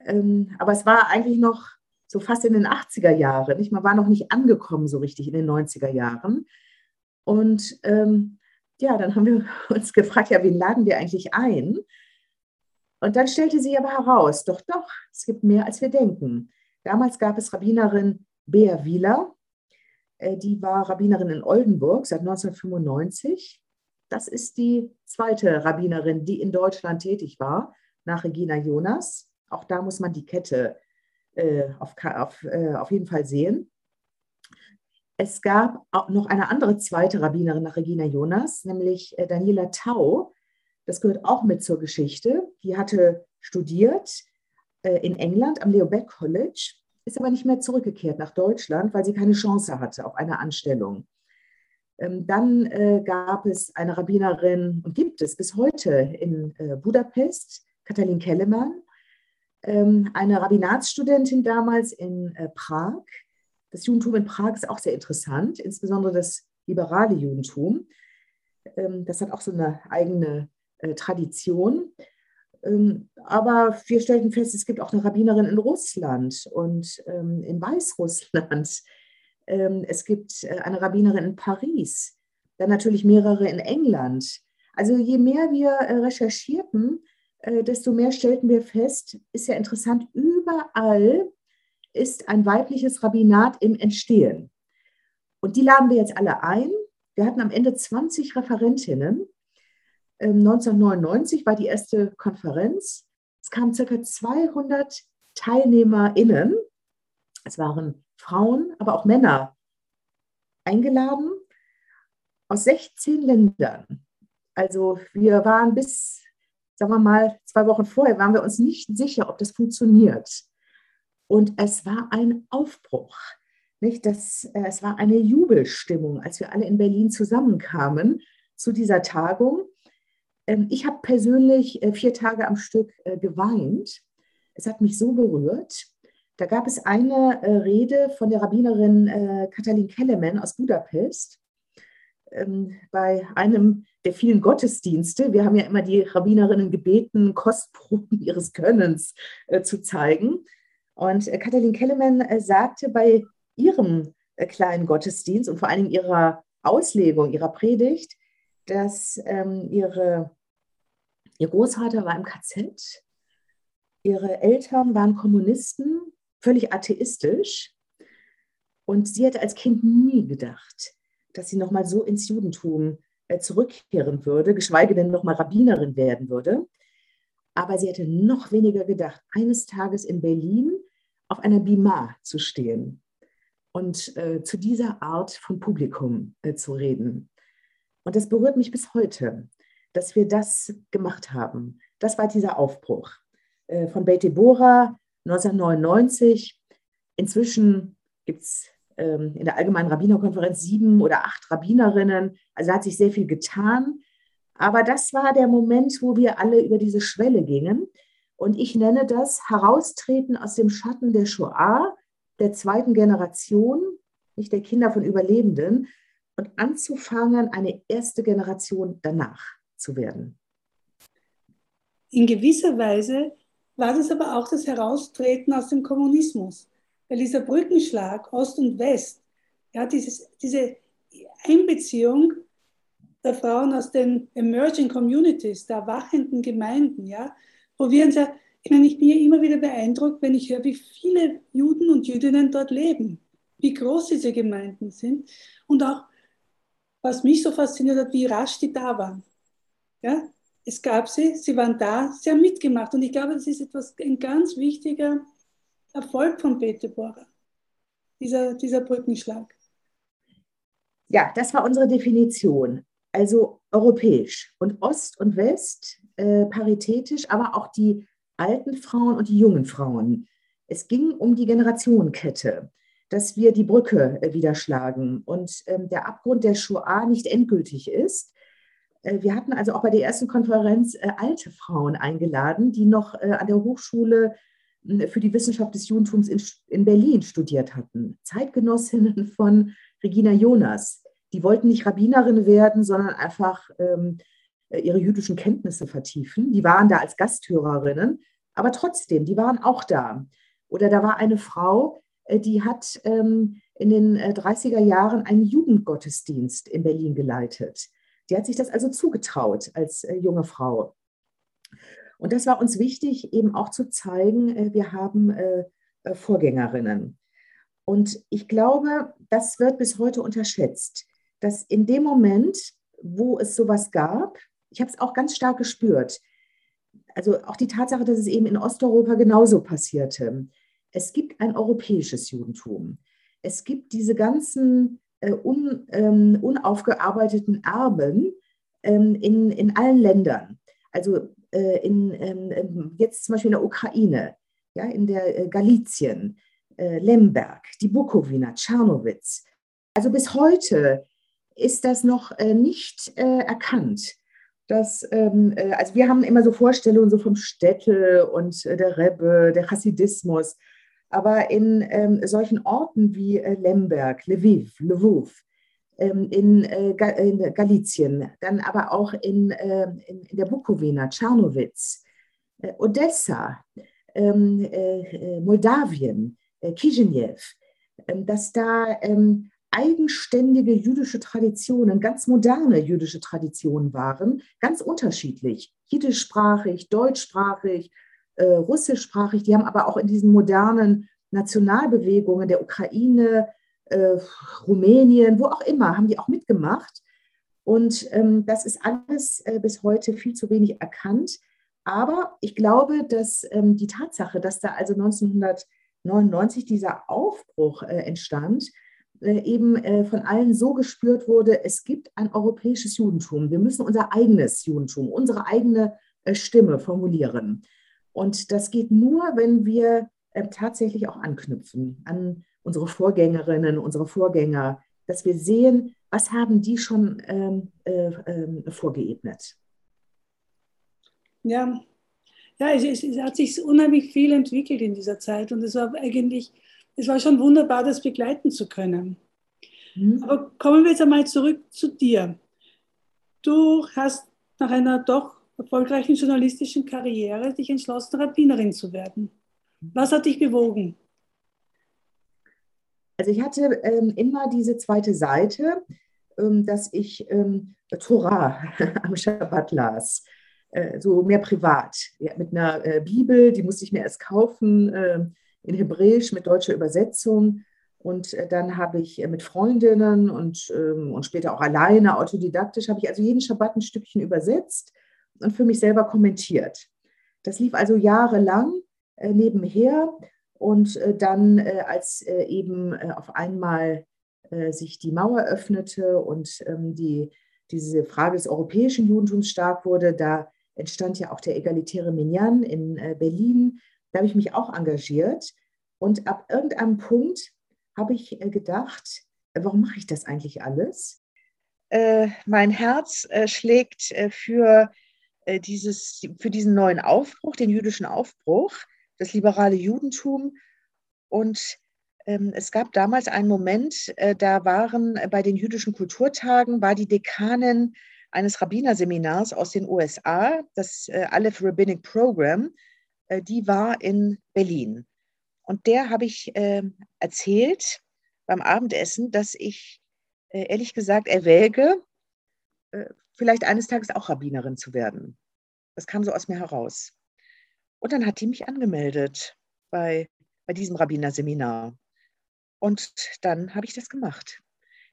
Speaker 2: ähm, aber es war eigentlich noch so fast in den 80er Jahren. Nicht? Man war noch nicht angekommen so richtig in den 90er Jahren. Und ähm, ja, dann haben wir uns gefragt, ja, wen laden wir eigentlich ein? Und dann stellte sie aber heraus, doch, doch, es gibt mehr, als wir denken. Damals gab es Rabbinerin Bea Wieler, äh, die war Rabbinerin in Oldenburg seit 1995. Das ist die zweite Rabbinerin, die in Deutschland tätig war, nach Regina Jonas. Auch da muss man die Kette äh, auf, auf, äh, auf jeden Fall sehen. Es gab auch noch eine andere zweite Rabbinerin nach Regina Jonas, nämlich äh, Daniela Tau. Das gehört auch mit zur Geschichte. Die hatte studiert äh, in England am Leo Beck College ist aber nicht mehr zurückgekehrt nach Deutschland, weil sie keine Chance hatte auf eine Anstellung. Ähm, dann äh, gab es eine Rabbinerin und gibt es bis heute in äh, Budapest, Katalin Kellemann, ähm, eine Rabbinatsstudentin damals in äh, Prag. Das Judentum in Prag ist auch sehr interessant, insbesondere das liberale Judentum. Ähm, das hat auch so eine eigene Tradition. Aber wir stellten fest, es gibt auch eine Rabbinerin in Russland und in Weißrussland. Ähm, es gibt äh, eine Rabbinerin in Paris, dann natürlich mehrere in England. Also je mehr wir äh, recherchierten, äh, desto mehr stellten wir fest, ist ja interessant, überall ist ein weibliches Rabbinat im Entstehen. Und die laden wir jetzt alle ein. Wir hatten am Ende 20 Referentinnen 1999 ähm, war die erste Konferenz. Es kamen ca. 200 TeilnehmerInnen. Es waren Frauen, aber auch Männer eingeladen aus 16 Ländern. Also wir waren bis, sagen wir mal, zwei Wochen vorher, waren wir uns nicht sicher, ob das funktioniert. Und es war ein Aufbruch. nicht, das, äh, es war eine Jubelstimmung, als wir alle in Berlin zusammenkamen zu dieser Tagung. Ähm, ich habe persönlich äh, vier Tage am Stück äh, geweint. Es hat mich so berührt. Da gab es eine äh, Rede von der Rabbinerin äh, Katalin Kellerman aus Budapest ähm, bei einem der vielen Gottesdienste. Wir haben ja immer die Rabbinerinnen gebeten, Kostproben ihres Könnens äh, zu zeigen. Und äh, Katalin Kellerman äh, sagte bei ihrem äh, kleinen Gottesdienst und vor allem ihrer Auslegung, ihrer Predigt, dass ähm, ihre, ihr Großvater war im KZ, ihre Eltern waren Kommunisten, völlig atheistisch. Und sie hätte als Kind nie gedacht, dass sie nochmal so ins Judentum äh, zurückkehren würde, geschweige denn nochmal Rabbinerin werden würde. Aber sie hätte noch weniger gedacht, eines Tages in Berlin auf einer Bima zu stehen und äh, zu dieser Art von Publikum äh, zu reden. Und das berührt mich bis heute, dass wir das gemacht haben. Das war dieser Aufbruch äh, von Beit Deborah 1999. Inzwischen gibt es ähm, in der Allgemeinen Rabbinerkonferenz sieben oder acht Rabbinerinnen. Also hat sich sehr viel getan. Aber das war der Moment, wo wir alle über diese Schwelle gingen. Und ich nenne das Heraustreten aus dem Schatten der Shoah, der zweiten Generation, nicht der Kinder von Überlebenden, und anzufangen, eine erste Generation danach zu werden.
Speaker 1: In gewisser Weise war das aber auch das Heraustreten aus dem Kommunismus. Weil dieser Brückenschlag Ost und West, ja, dieses, diese Einbeziehung der Frauen aus den Emerging Communities, der erwachenden Gemeinden, ja, wo wir uns ja, ich meine, ich bin ja immer wieder beeindruckt, wenn ich höre, wie viele Juden und Jüdinnen dort leben, wie groß diese Gemeinden sind und auch, was mich so fasziniert hat, wie rasch die da waren. Ja, es gab sie, sie waren da, sie haben mitgemacht und ich glaube, das ist etwas, ein ganz wichtiger Erfolg von Bete Bohrer, dieser, dieser Brückenschlag?
Speaker 2: Ja, das war unsere Definition. Also europäisch und Ost und West äh, paritätisch, aber auch die alten Frauen und die jungen Frauen. Es ging um die Generationenkette, dass wir die Brücke äh, wieder schlagen und ähm, der Abgrund der Shoah nicht endgültig ist. Äh, wir hatten also auch bei der ersten Konferenz äh, alte Frauen eingeladen, die noch äh, an der Hochschule für die Wissenschaft des Judentums in, in Berlin studiert hatten. Zeitgenossinnen von Regina Jonas. Die wollten nicht Rabbinerin werden, sondern einfach ähm, ihre jüdischen Kenntnisse vertiefen. Die waren da als Gasthörerinnen, aber trotzdem, die waren auch da. Oder da war eine Frau, die hat ähm, in den 30er äh, Jahren einen Jugendgottesdienst in Berlin geleitet. Die hat sich das also zugetraut als äh, junge Frau. Und das war uns wichtig, eben auch zu zeigen, äh, wir haben äh, Vorgängerinnen. Und ich glaube, das wird bis heute unterschätzt, dass in dem Moment, wo es sowas gab, ich habe es auch ganz stark gespürt, also auch die Tatsache, dass es eben in Osteuropa genauso passierte. Es gibt ein europäisches Judentum. Es gibt diese ganzen äh, un, ähm, unaufgearbeiteten Erben ähm, in, in allen Ländern. Also äh, in, ähm, jetzt zum Beispiel in der Ukraine, ja, in der äh, Galizien, äh, Lemberg, die Bukowina, Tschernowitz. Also bis heute ist das noch nicht erkannt. Dass, ähm, also wir haben immer so Vorstellungen so vom Städtel und der Rebbe, der Hasidismus. Aber in ähm, solchen Orten wie Lemberg, Lviv, Lwów, ähm, in, äh, in, Galizien, dann aber auch in, äh, in, in der Bukowina, Czarnowitz, äh, Odessa, ähm, Moldawien, Kishinev, ähm, dass da ähm, eigenständige jüdische Traditionen, ganz moderne jüdische Traditionen waren, ganz unterschiedlich, jiddischsprachig, deutschsprachig, äh, russischsprachig, die haben aber auch in diesen modernen Nationalbewegungen der Ukraine, äh, Rumänien, wo auch immer, haben die auch mitgemacht. Und ähm, das ist alles äh, bis heute viel zu wenig erkannt. Aber ich glaube, dass ähm, die Tatsache, dass da also 1999 dieser Aufbruch äh, entstand, äh, eben äh, von allen so gespürt wurde, es gibt ein europäisches Judentum. Wir müssen unser eigenes Judentum, unsere eigene Stimme formulieren. Und das geht nur, wenn wir tatsächlich auch anknüpfen an
Speaker 3: unsere Vorgängerinnen, unsere Vorgänger, dass wir sehen, was haben die schon ähm, äh, äh, vorgeebnet.
Speaker 1: Ja, ja es, es, es, hat sich unheimlich viel entwickelt in dieser Zeit und es war eigentlich, es war schon wunderbar, das begleiten zu können. Mhm. Aber kommen wir jetzt einmal zurück zu dir. Du hast nach einer doch erfolgreichen journalistischen Karriere dich entschlossen, Rabbinerin zu werden. Was hat dich bewogen?
Speaker 3: Also ich hatte ähm, immer diese zweite Seite, ähm, dass ich ähm, Torah am Schabbat las, äh, so mehr privat, ja, mit einer äh, Bibel, die musste ich mir erst kaufen, äh, in Hebräisch mit deutscher Übersetzung. Und äh, dann habe ich äh, mit Freundinnen und, ähm, und später auch alleine, autodidaktisch, habe ich also jeden Schabbat ein Stückchen übersetzt und für mich selber kommentiert. Das lief also jahrelang äh, nebenher. Und dann, als eben auf einmal sich die Mauer öffnete und ähm, die, diese Frage des europäischen Judentums stark wurde, da entstand ja auch der egalitäre Minyan in Berlin. Da habe ich mich auch engagiert. Und ab irgendeinem Punkt habe ich äh, gedacht, äh, warum mache ich das eigentlich alles?
Speaker 2: Äh, mein Herz äh, schlägt äh, für, äh, dieses, für diesen neuen Aufbruch, den jüdischen Aufbruch, das liberale Judentum. Und ähm, es gab damals einen Moment, da waren bei den jüdischen Kulturtagen, war die Dekanin eines Rabbinerseminars aus den USA, das Aleph Rabbinic Program, die war in Berlin. Und der habe ich äh, erzählt beim Abendessen, dass ich äh, ehrlich gesagt erwäge, äh, vielleicht eines Tages auch Rabbinerin zu werden. Das kam so aus mir heraus. Und dann hat die mich angemeldet bei, bei diesem Rabbinerseminar. Und dann habe ich das gemacht.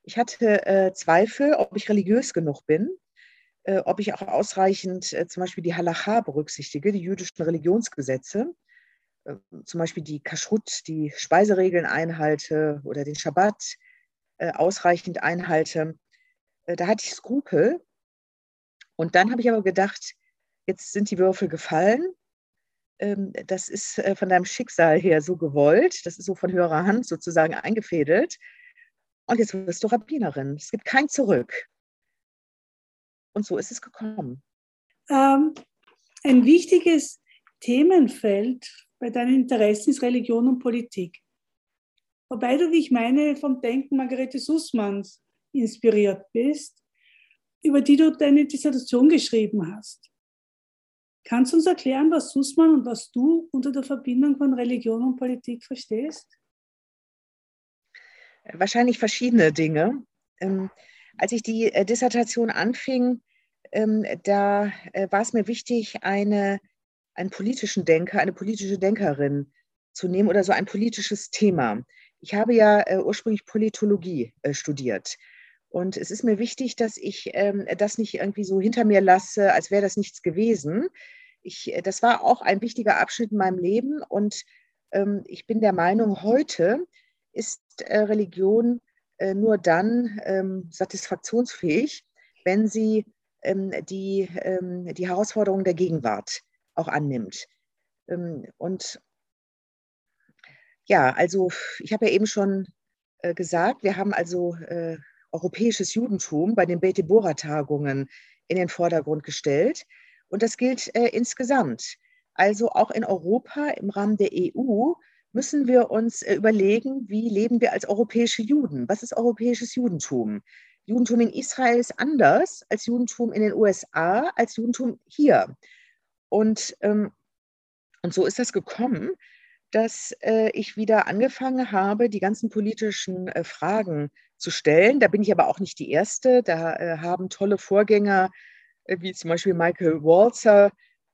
Speaker 2: Ich hatte äh, Zweifel, ob ich religiös genug bin, äh, ob ich auch ausreichend äh, zum Beispiel die Halacha berücksichtige, die jüdischen Religionsgesetze. Äh, zum Beispiel die Kashrut, die Speiseregeln einhalte oder den Schabbat äh, ausreichend einhalte. Äh, da hatte ich Skrupel. Und dann habe ich aber gedacht, jetzt sind die Würfel gefallen. Ähm, das ist äh, von deinem Schicksal her so gewollt. Das ist so von höherer Hand sozusagen eingefädelt. Und jetzt wirst du Rabbinerin. Es gibt kein Zurück. Und so ist es gekommen.
Speaker 1: Ähm, ein wichtiges Themenfeld bei deinen Interessen ist Religion und Politik. Wobei du, wie ich meine, vom Denken Margarete Sussmanns inspiriert bist, über die du deine Dissertation geschrieben hast. Kannst du uns erklären, was Sussmann und was du unter der Verbindung von Religion und Politik verstehst?
Speaker 2: Wahrscheinlich verschiedene Dinge. Ähm, als ich die äh, Dissertation anfing, ähm, da äh, war es mir wichtig, eine einen politischen Denker, eine politische Denkerin zu nehmen oder so ein politisches Thema. Ich habe ja äh, ursprünglich Politologie äh, studiert. Und es ist mir wichtig, dass ich ähm, das nicht irgendwie so hinter mir lasse, als wäre das nichts gewesen. Ich, äh, das war auch ein wichtiger Abschnitt in meinem Leben. Und ähm, ich bin der Meinung, heute ist äh, Religion äh, nur dann ähm, satisfaktionsfähig, wenn sie ähm, die, ähm, die Herausforderungen der Gegenwart auch annimmt. Ähm, und ja, also ich habe ja eben schon äh, gesagt, wir haben also äh, europäisches Judentum bei den Beit Bora-Tagungen in den Vordergrund gestellt. Und das gilt äh, insgesamt. Also auch in Europa im Rahmen der EU müssen wir uns äh, überlegen, wie leben wir als europäische Juden? Was ist europäisches Judentum? Judentum in Israel ist anders als Judentum in den USA, als Judentum hier. Und, ähm, und so ist das gekommen, dass äh, ich wieder angefangen habe, die ganzen politischen äh, Fragen zu stellen. Da bin ich aber auch nicht die Erste. Da äh, haben tolle Vorgänger, äh, wie zum Beispiel Michael Walzer,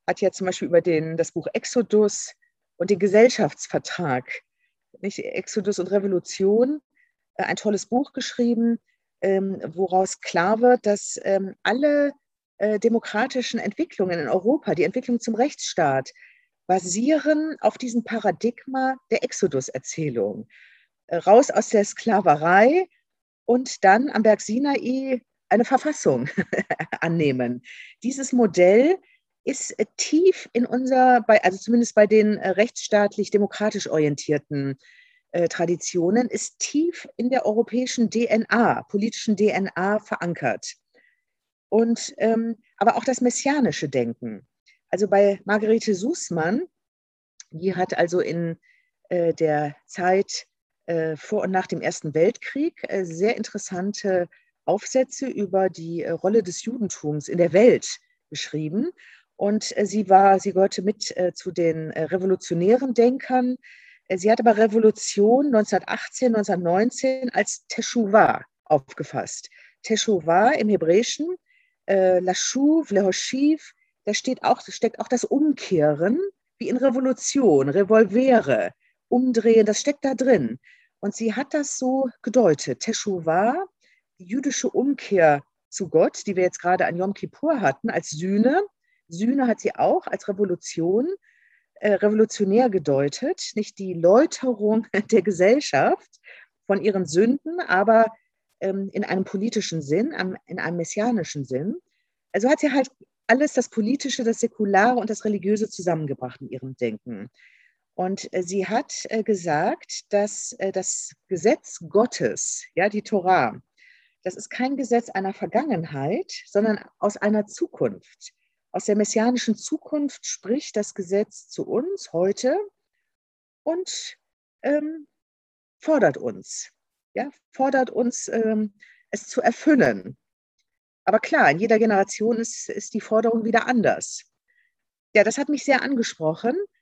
Speaker 2: hat ja zum Beispiel über den, das Buch Exodus und den Gesellschaftsvertrag, nicht? Exodus und Revolution, äh, ein tolles Buch geschrieben, ähm, woraus klar wird, dass ähm, alle äh, demokratischen Entwicklungen in Europa, die Entwicklung zum Rechtsstaat, basieren auf diesem Paradigma der Exodus-Erzählung. Äh, raus aus der Sklaverei und dann am Berg Sinai eine Verfassung annehmen. Dieses Modell ist äh, tief in unser, also zumindest bei den rechtsstaatlich demokratisch orientierten äh, Traditionen ist tief in der europäischen DNA, politischen DNA verankert. Und ähm, aber auch das messianische Denken. Also bei Margarete Sußmann, die hat also in äh, der Zeit äh, vor und nach dem Ersten Weltkrieg äh, sehr interessante Aufsätze über die äh, Rolle des Judentums in der Welt geschrieben. Und äh, sie war, sie gehörte mit zu den revolutionären Denkern Sie hat aber Revolution 1918, 1919 als Teshuvah aufgefasst. Teshuvah im Hebräischen, äh, Lashuv, Lehoshiv, da steht auch, steckt auch das Umkehren, wie in Revolution, Revolvere, Umdrehen, das steckt da drin. Und sie hat das so gedeutet. Teshuvah, die jüdische Umkehr zu Gott, die wir jetzt gerade an Yom Kippur hatten, als Sühne. Sühne hat sie auch als Revolution äh, revolutionär gedeutet, nicht die Läuterung der Gesellschaft von ihren Sünden, aber ähm, in einem politischen Sinn, in einem messianischen Sinn. Also hat sie halt alles, das Politische, das Säkulare und das Religiöse zusammengebracht in ihrem Denken. Und äh, sie hat äh, gesagt, dass das Gesetz Gottes, ja, die Torah, das ist kein Gesetz einer Vergangenheit, sondern aus einer Zukunft. Aus der messianischen Zukunft spricht das Gesetz zu uns heute und ähm, fordert uns, ja, fordert uns, ähm, es zu erfüllen. Aber klar, in jeder Generation ist, ist die Forderung wieder anders. Ja, das hat mich sehr angesprochen, äh,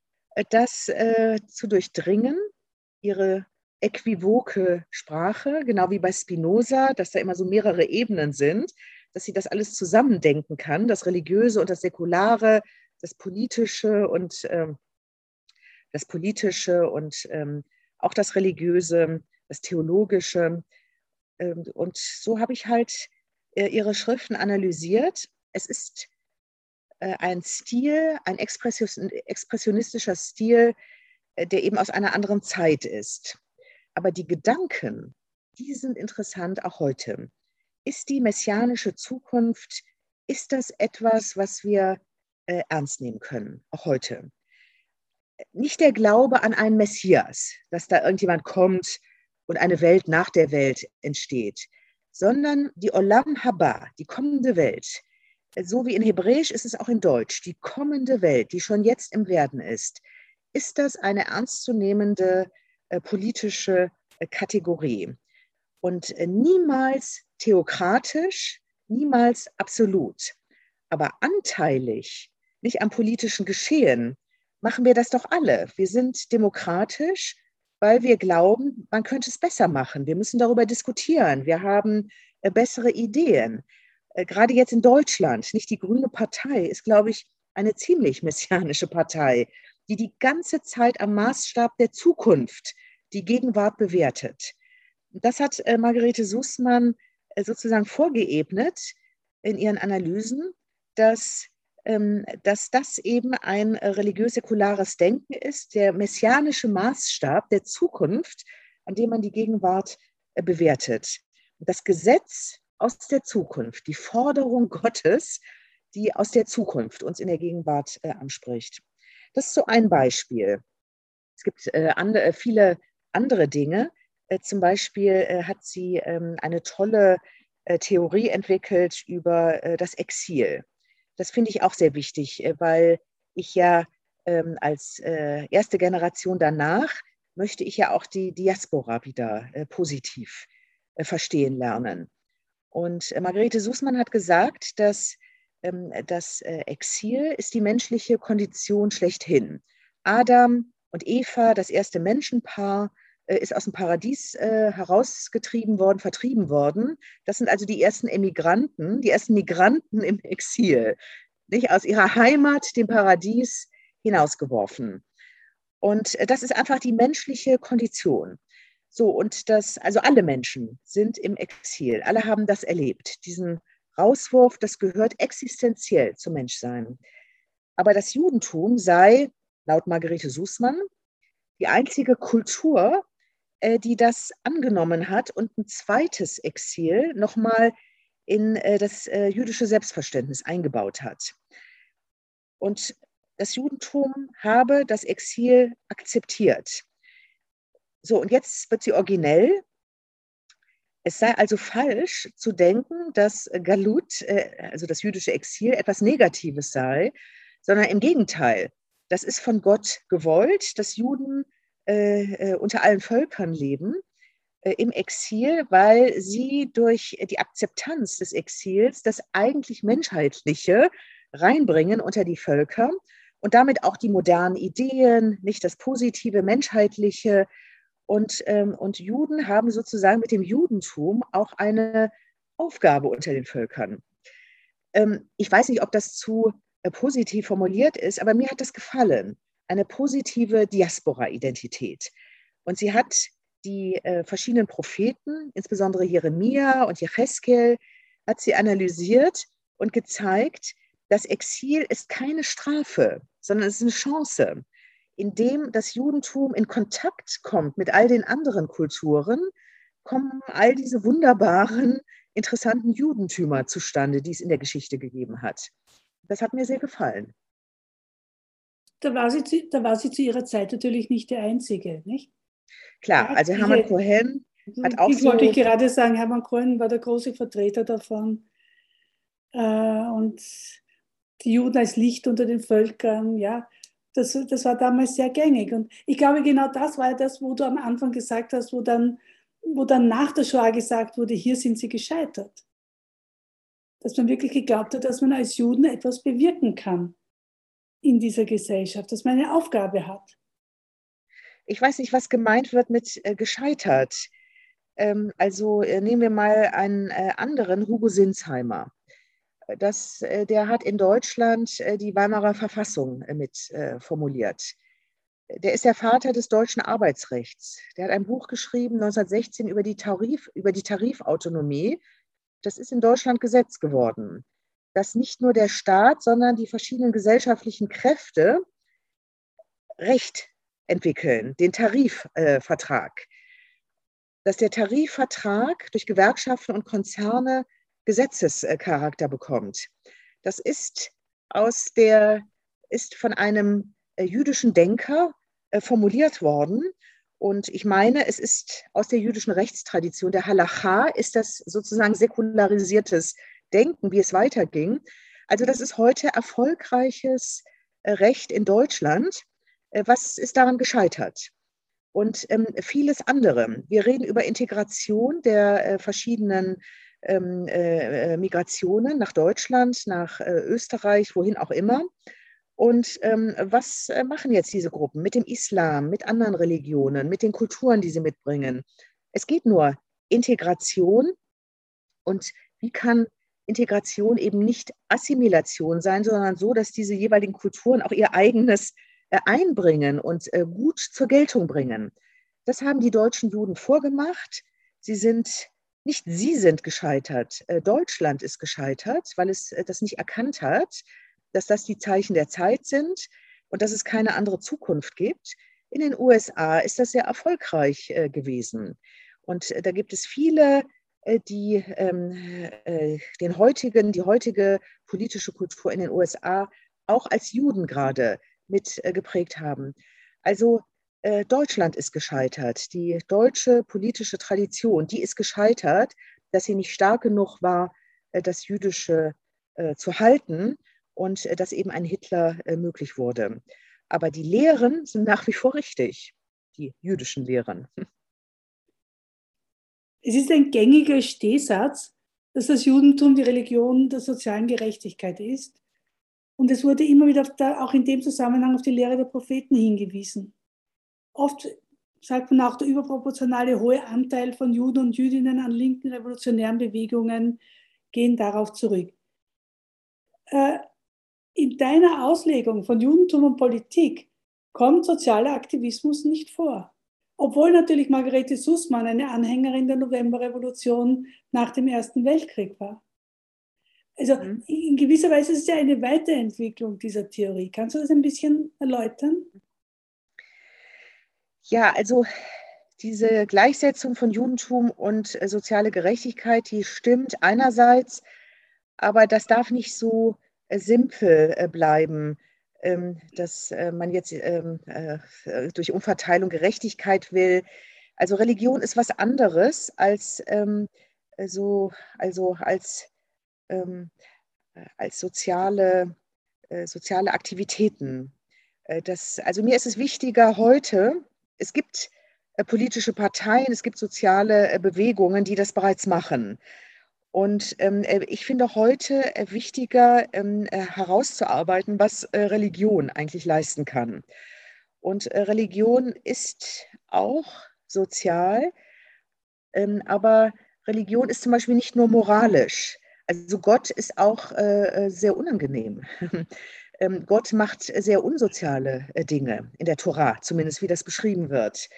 Speaker 2: das äh, zu durchdringen, ihre äquivoke Sprache, genau wie bei Spinoza, dass da immer so mehrere Ebenen sind dass sie das alles zusammendenken kann, das Religiöse und das Säkulare, das Politische und ähm, das Politische und ähm, auch das Religiöse, das Theologische. Ähm, und so habe ich halt äh, ihre Schriften analysiert. Es ist ein Stil, ein expressionistischer Stil, äh, der eben aus einer anderen Zeit ist. Aber die Gedanken, die sind interessant auch heute ist die messianische Zukunft, ist das etwas, was wir äh, ernst nehmen können, auch heute? Nicht der Glaube an einen Messias, dass da irgendjemand kommt und eine Welt nach der Welt entsteht, sondern die Olam Haba, die kommende Welt. So wie in Hebräisch ist es auch in Deutsch, die kommende Welt, die schon jetzt im Werden ist. Ist das eine ernstzunehmende äh, politische äh, Kategorie? Und äh, niemals theokratisch, niemals absolut, aber anteilig, nicht am politischen Geschehen, machen wir das doch alle. Wir sind demokratisch, weil wir glauben, man könnte es besser machen. Wir müssen darüber diskutieren. Wir haben äh, bessere Ideen. Äh, gerade jetzt in Deutschland, nicht die Grüne Partei ist, glaube ich, eine ziemlich messianische Partei, die die ganze Zeit am Maßstab der Zukunft die Gegenwart bewertet. Das hat äh, Margarete Sussmann äh, sozusagen vorgeebnet in ihren Analysen, dass, ähm, dass das eben ein äh, religiös-säkulares Denken ist, der messianische Maßstab der Zukunft, an dem man die Gegenwart äh, bewertet. Das Gesetz aus der Zukunft, die Forderung Gottes, die aus der Zukunft uns in der Gegenwart anspricht. Das ist so ein Beispiel. Es gibt andere, viele andere Dinge, äh, zum Beispiel äh, hat sie ähm, eine tolle äh, Theorie entwickelt über das Exil. Das finde ich auch sehr wichtig, weil ich ja ähm, als erste Generation danach möchte ich ja auch die Diaspora wieder positiv verstehen lernen. Und Margarete Sußmann hat gesagt, dass ähm, das Exil ist die menschliche Kondition schlechthin. Adam und Eva, das erste Menschenpaar, äh, ist aus dem Paradies äh, herausgetrieben worden, vertrieben worden. Das sind also die ersten Emigranten, die ersten Migranten im Exil, nicht aus ihrer Heimat, dem Paradies, hinausgeworfen. Und äh, das ist einfach die menschliche Kondition. So, und das, also alle Menschen sind im Exil, alle haben das erlebt. Diesen Rauswurf, das gehört existenziell zum Menschsein. Aber das Judentum sei, laut Margarete Sußmann, die einzige Kultur, äh, die das angenommen hat und ein zweites Exil nochmal in äh, das äh, jüdische Selbstverständnis eingebaut hat. Und das Judentum habe das Exil akzeptiert. So, und jetzt wird sie originell. Es sei also falsch zu denken, dass Galut, äh, also das jüdische Exil, etwas Negatives sei, sondern im Gegenteil. Das ist von Gott gewollt, dass Juden äh, äh unter allen Völkern leben äh, im Exil, weil sie durch die Akzeptanz des Exils das eigentlich Menschheitliche reinbringen unter die Völker und damit auch die modernen Ideen, nicht das positive Menschheitliche. Und, ähm, und Juden haben sozusagen mit dem Judentum auch eine Aufgabe unter den Völkern. Ähm, ich weiß nicht, ob das zu äh, positiv formuliert ist, aber mir hat das gefallen. Eine positive Diaspora-Identität. Und sie hat die äh, verschiedenen Propheten, insbesondere Jeremia und Jecheskel, hat sie analysiert und gezeigt, das Exil ist keine Strafe, sondern es ist eine Chance, indem das Judentum in Kontakt kommt mit all den anderen Kulturen, kommen all diese wunderbaren, interessanten Judentümer zustande, die es in der Geschichte gegeben hat. Das hat mir sehr gefallen.
Speaker 1: Da war sie, da war sie zu ihrer Zeit natürlich nicht die Einzige, nicht?
Speaker 2: Klar, also Hermann Cohen hat auch.
Speaker 1: Ich so wollte ich gerade sagen, Hermann Cohen war der große Vertreter davon. Äh, und die Juden als Licht unter den Völkern, ja, das, das war damals sehr gängig. Und ich glaube, genau das war das, wo du am Anfang gesagt hast, wo dann, wo dann nach der Shoah gesagt wurde, hier sind sie gescheitert. Dass man wirklich geglaubt hat, dass man als Juden etwas bewirken kann in dieser Gesellschaft, dass man eine Aufgabe hat
Speaker 2: ich weiß nicht, was gemeint wird mit äh, gescheitert. Ähm, also äh, nehmen wir mal einen äh, anderen, Hugo Sinsheimer. Das, äh, der hat in Deutschland äh, die Weimarer Verfassung äh, mit formuliert. Der ist der Vater des deutschen Arbeitsrechts. Der hat ein Buch geschrieben 1916 über die, Tarif, über die Tarifautonomie. Das ist in Deutschland Gesetz geworden. Dass nicht nur der Staat, sondern die verschiedenen gesellschaftlichen Kräfte Recht entwickeln, den Tarifvertrag. Dass der Tarifvertrag durch Gewerkschaften und Konzerne Gesetzescharakter bekommt. Das ist aus der, ist von einem äh, jüdischen Denker äh, formuliert worden. Und ich meine, es ist aus der jüdischen Rechtstradition, der Halacha, ist das sozusagen säkularisiertes Denken, wie es weiterging. Also das ist heute erfolgreiches Recht in Deutschland. Äh, was ist daran gescheitert? Und ähm, vieles andere. Wir reden über Integration der äh, verschiedenen ähm, äh, äh, Migrationen nach Deutschland, nach äh, Österreich, wohin auch immer. Und ähm, was äh, machen jetzt diese Gruppen mit dem Islam, mit anderen Religionen, mit den Kulturen, die sie mitbringen? Es geht nur Integration. Und wie kann Integration eben nicht Assimilation sein, sondern so, dass diese jeweiligen Kulturen auch ihr eigenes äh, einbringen und gut zur Geltung bringen. Das haben die deutschen Juden vorgemacht. Sie sind, nicht sie sind gescheitert, äh, Deutschland ist gescheitert, weil es das nicht erkannt hat, dass das die Zeichen der Zeit sind und dass es keine andere Zukunft gibt. In den USA ist das sehr erfolgreich gewesen. Und da gibt es viele, die ähm, den heutigen, die heutige politische Kultur in den USA auch als Juden gerade mit äh, geprägt haben. Also äh, Deutschland ist gescheitert. Die deutsche politische Tradition, die ist gescheitert, dass sie nicht stark genug war, äh, das Jüdische zu halten und dass eben ein Hitler möglich wurde. Aber die Lehren sind nach wie vor richtig, die jüdischen Lehren.
Speaker 1: Es ist ein gängiger Stehsatz, dass das Judentum die Religion der sozialen Gerechtigkeit ist. Und es wurde immer wieder auch in dem Zusammenhang auf die Lehre der Propheten hingewiesen. Oft sagt man auch, der überproportionale hohe Anteil von Juden und Jüdinnen an linken revolutionären Bewegungen gehen darauf zurück. Äh, in deiner Auslegung von Judentum und Politik kommt sozialer Aktivismus nicht vor. Obwohl natürlich Margarete Sussmann eine Anhängerin der Novemberrevolution nach dem Ersten Weltkrieg war. Also mhm. in gewisser Weise ist es ja eine Weiterentwicklung dieser Theorie. Kannst du das ein bisschen erläutern?
Speaker 2: Ja, also diese Gleichsetzung von Judentum und äh, soziale Gerechtigkeit, die stimmt einerseits, aber das darf nicht so äh, simpel äh, bleiben, ähm, dass man jetzt ähm, durch Umverteilung Gerechtigkeit will. Also Religion ist was anderes als ähm, so, also als, ähm, als soziale, äh, soziale Aktivitäten. Äh, das, also mir ist es wichtiger heute, es gibt äh, politische Parteien, es gibt soziale äh, Bewegungen, die das bereits machen. Und ähm, äh, ich finde heute wichtiger ähm, herauszuarbeiten, was Religion eigentlich leisten kann. Und Religion ist auch sozial, ähm, aber Religion ist zum Beispiel nicht nur moralisch. Also Gott ist auch äh, sehr unangenehm. ähm, Gott macht sehr unsoziale äh, Dinge in der Tora, zumindest wie das beschrieben wird.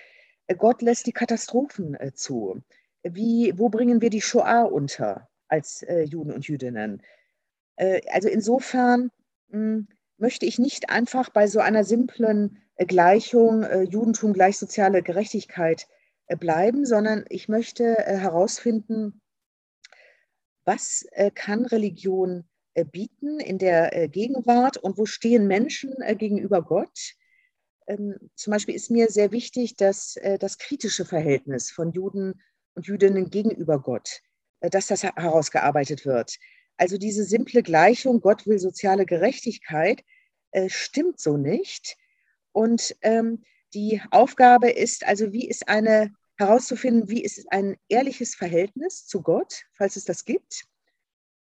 Speaker 2: Äh, Gott lässt die Katastrophen äh, zu. Wie, wo bringen wir die Shoah unter als Juden und Jüdinnen? Also insofern hm, möchte ich nicht einfach bei so einer simplen Gleichung Judentum gleich soziale Gerechtigkeit bleiben, sondern ich möchte herausfinden, was kann Religion bieten in der äh, Gegenwart und wo stehen Menschen äh, gegenüber Gott. Ähm, zum Beispiel ist mir sehr wichtig, dass das kritische Verhältnis von Juden und Jüdinnen gegenüber Gott, dass das herausgearbeitet wird. Also diese simple Gleichung, Gott will soziale Gerechtigkeit, stimmt so nicht. Und ähm, die Aufgabe ist also, wie ist eine herauszufinden, wie ist ein ehrliches Verhältnis zu Gott, falls es das gibt.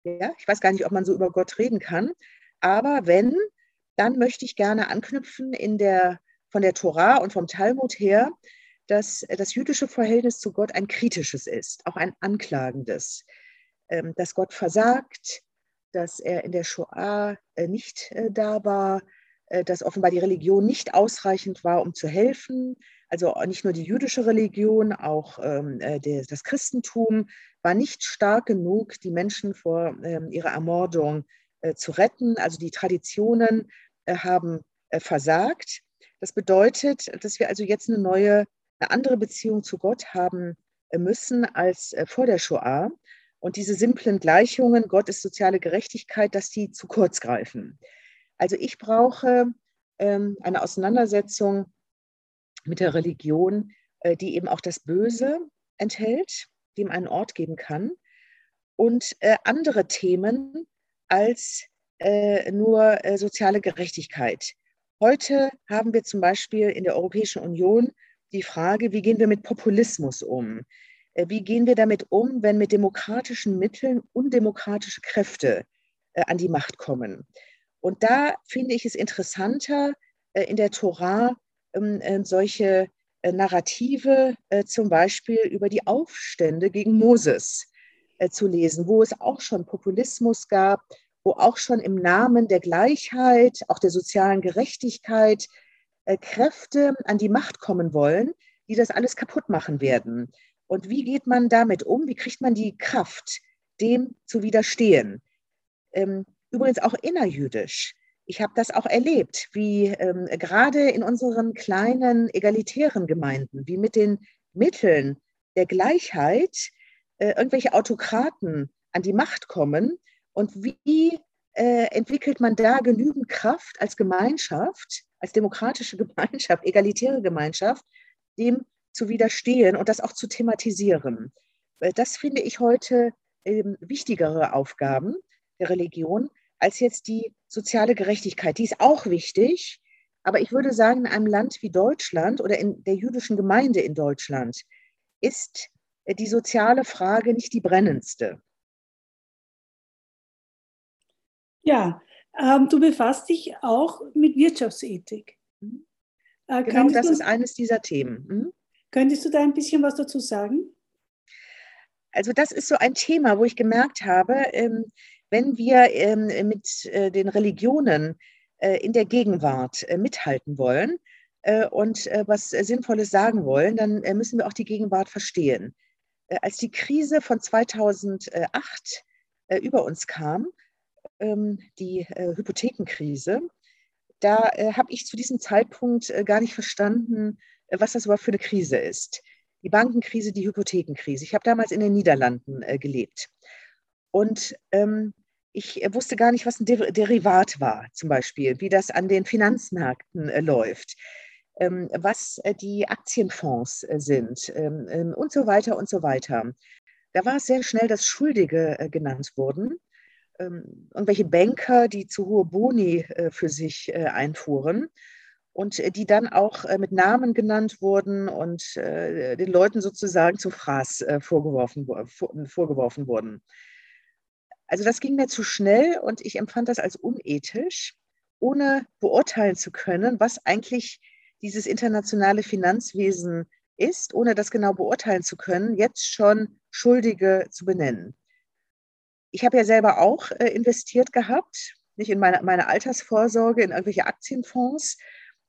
Speaker 2: Ja, ich weiß gar nicht, ob man so über Gott reden kann. Aber wenn, dann möchte ich gerne anknüpfen in der, von der Tora und vom Talmud her, dass das jüdische Verhältnis zu Gott ein kritisches ist, auch ein anklagendes. Ähm, dass Gott versagt, dass er in der Shoah äh, nicht äh, da war, äh, dass offenbar die Religion nicht ausreichend war, um zu helfen, also nicht nur die jüdische Religion, auch ähm, äh, das Christentum war nicht stark genug, die Menschen vor ähm, ihrer Ermordung äh, zu retten. Also die Traditionen äh, haben äh, versagt. Das bedeutet, dass wir also jetzt eine neue, eine andere Beziehung zu Gott haben äh, müssen als äh, vor der Shoah. Und diese simplen Gleichungen, Gott ist soziale Gerechtigkeit, dass die zu kurz greifen. Also ich brauche ähm, eine Auseinandersetzung mit der Religion, äh, die eben auch das Böse enthält, dem einen Ort geben kann und äh, andere Themen als äh, nur soziale Gerechtigkeit. Heute haben wir zum Beispiel in der Europäischen Union die Frage, wie gehen wir mit Populismus um? Wie gehen wir damit um, wenn mit demokratischen Mitteln undemokratische Kräfte an die Macht kommen? Und da finde ich es interessanter, in der Torah äh, solche äh, Narrative äh, zum Beispiel über die Aufstände gegen Moses zu lesen, wo es auch schon Populismus gab, wo auch schon im Namen der Gleichheit, auch der sozialen Gerechtigkeit Kräfte an die Macht kommen wollen, die das alles kaputt machen werden. Und wie geht man damit um? Wie kriegt man die Kraft, dem zu widerstehen? Ähm, übrigens auch innerjüdisch ich habe das auch erlebt, wie ähm, gerade in unseren kleinen egalitären Gemeinden, wie mit den Mitteln der Gleichheit äh, irgendwelche Autokraten an die Macht kommen und wie äh, entwickelt man da genügend Kraft als Gemeinschaft, als demokratische Gemeinschaft, egalitäre Gemeinschaft, dem zu widerstehen und das auch zu thematisieren. Äh, das finde ich heute ähm, wichtigere Aufgaben der Religion, als jetzt die soziale Gerechtigkeit. Die ist auch wichtig, aber ich würde sagen, in einem Land wie Deutschland oder in der jüdischen Gemeinde in Deutschland ist äh, die soziale Frage nicht die brennendste.
Speaker 1: Ja, ähm, du befasst dich auch mit Wirtschaftsethik.
Speaker 2: Mhm. Äh, genau, das du, ist eines dieser Themen. Mhm.
Speaker 1: Könntest du da ein bisschen was dazu sagen?
Speaker 2: Also das ist so ein Thema, wo ich gemerkt habe, ähm, wenn wir ähm, mit äh, den Religionen äh, in der Gegenwart äh, mithalten wollen äh, und äh, was Sinnvolles sagen wollen, dann äh, müssen wir auch die Gegenwart verstehen. als die Krise von 2008 über uns kam, ähm, die Hypothekenkrise, da habe ich zu diesem Zeitpunkt gar nicht verstanden, was das überhaupt für eine Krise ist. Die Bankenkrise, die Hypothekenkrise. Ich habe damals in den Niederlanden gelebt. Und ähm, ich äh, wusste gar nicht, was ein Derivat war, zum Beispiel, wie das an den Finanzmärkten äh, läuft. ähm, was äh, die Aktienfonds äh, sind ähm, ähm, und so weiter und so weiter. Da war es sehr schnell, dass Schuldige äh, genannt wurden. Ähm, irgendwelche Banker, die zu hohe Boni äh, für sich einfuhren und die dann auch mit Namen genannt wurden und den Leuten sozusagen zum Fraß vorgeworfen, vorgeworfen wurden. Also das ging mir zu schnell und ich empfand das als unethisch, ohne beurteilen zu können, was eigentlich dieses internationale Finanzwesen ist, ohne das genau beurteilen zu können, jetzt schon Schuldige zu benennen. Ich habe ja selber auch äh, investiert gehabt, nicht in meine, meine Altersvorsorge, in irgendwelche Aktienfonds.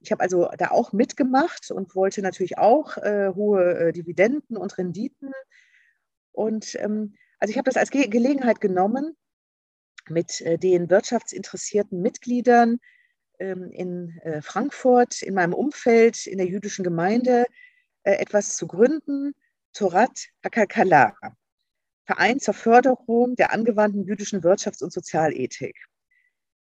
Speaker 2: Ich habe also da auch mitgemacht und wollte natürlich auch äh, hohe äh, Dividenden und Renditen. Und ähm, also ich habe das als Ge Gelegenheit genommen, mit äh, den wirtschaftsinteressierten Mitgliedern ähm, in äh, Frankfurt, in meinem Umfeld, in der jüdischen Gemeinde, äh, etwas zu gründen, Torat Hakakala, Verein zur Förderung der angewandten jüdischen Wirtschafts- und Sozialethik.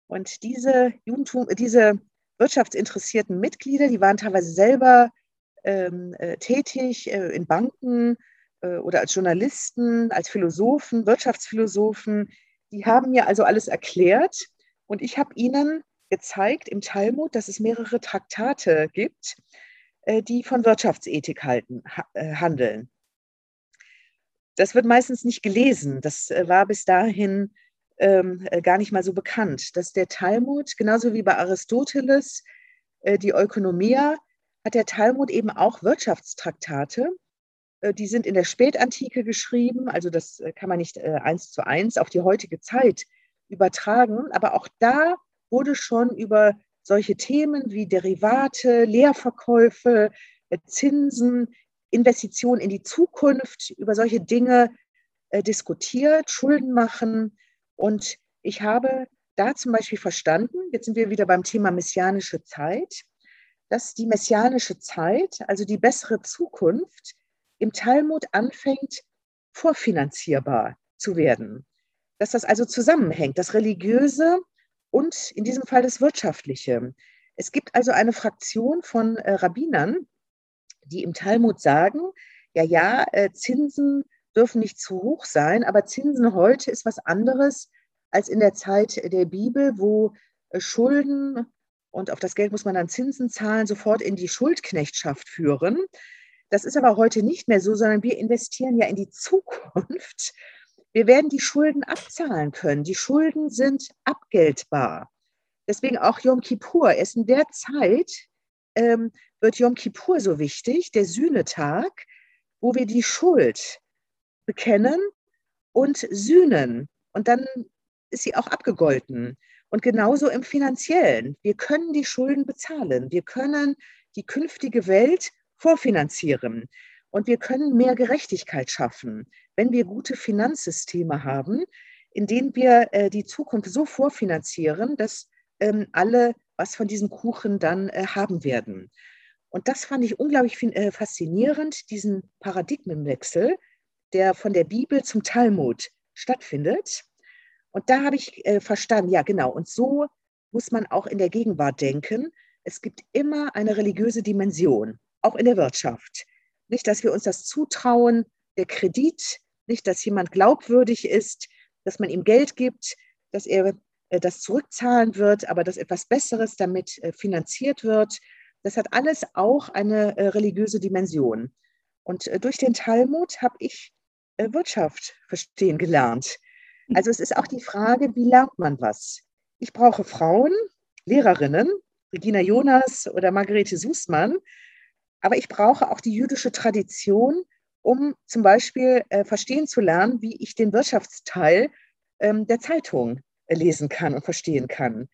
Speaker 2: Und diese, Judentum, diese wirtschaftsinteressierten Mitglieder, die waren teilweise selber ähm, äh, tätig äh, in Banken äh, oder als Journalisten, als Philosophen, Wirtschaftsphilosophen. Die haben mir also alles erklärt und ich habe ihnen gezeigt im Talmud, dass es mehrere Traktate gibt, äh, die von Wirtschaftsethik halten, äh, handeln. Das wird meistens nicht gelesen. Das äh, war bis dahin ähm, gar nicht mal so bekannt, dass der Talmud, genauso wie bei Aristoteles die Ökonomia, hat der Talmud eben auch Wirtschaftstraktate. Die sind in der Spätantike geschrieben, also das kann man nicht eins zu eins auf die heutige Zeit übertragen, aber auch da wurde schon über solche Themen wie Derivate, Leerverkäufe, äh, Zinsen, Investitionen in die Zukunft, über solche Dinge äh, diskutiert, Schulden machen. Und ich habe da zum Beispiel verstanden, jetzt sind wir wieder beim Thema messianische Zeit, dass die messianische Zeit, also die bessere Zukunft, im Talmud anfängt, vorfinanzierbar zu werden. Dass das also zusammenhängt, das Religiöse und in diesem Fall das Wirtschaftliche. Es gibt also eine Fraktion von äh, Rabbinern, die im Talmud sagen, ja, ja, äh, Zinsen dürfen nicht zu hoch sein, aber Zinsen heute ist was anderes als in der Zeit der Bibel, wo äh, Schulden und auf das Geld muss man dann Zinsen zahlen, sofort in die Schuldknechtschaft führen. Das ist aber heute nicht mehr so, sondern wir investieren ja in die Zukunft wir werden die Schulden abzahlen können. Die Schulden sind abgeltbar. Deswegen auch Yom Kippur. Erst in der Zeit ähm, wird Yom Kippur so wichtig, der Sühnetag, wo wir die Schuld bekennen und sühnen. Und dann ist sie auch abgegolten. Und genauso im finanziellen. Wir können die Schulden bezahlen. Wir können die künftige Welt vorfinanzieren. Und wir können mehr Gerechtigkeit schaffen, wenn wir gute Finanzsysteme haben, in denen wir äh, die Zukunft so vorfinanzieren, dass ähm, alle was von diesem Kuchen dann äh, haben werden. Und das fand ich unglaublich äh, faszinierend, diesen Paradigmenwechsel, der von der Bibel zum Talmud stattfindet. Und da habe ich äh, verstanden, ja genau, und so muss man auch in der Gegenwart denken. Es gibt immer eine religiöse Dimension, auch in der Wirtschaft. Nicht, dass wir uns das zutrauen, der Kredit, nicht, dass jemand glaubwürdig ist, dass man ihm Geld gibt, dass er äh, das zurückzahlen wird, aber dass etwas Besseres damit äh, finanziert wird. Das hat alles auch eine äh, religiöse Dimension. Und durch den Talmud habe ich Wirtschaft verstehen gelernt. Also es ist auch die Frage, wie lernt man was? Ich brauche Frauen, Lehrerinnen, Regina Jonas oder Margarete Sußmann, aber ich brauche auch die jüdische Tradition, um zum Beispiel äh, verstehen zu lernen, wie ich den Wirtschaftsteil ähm, der Zeitung äh, lesen kann und verstehen kann.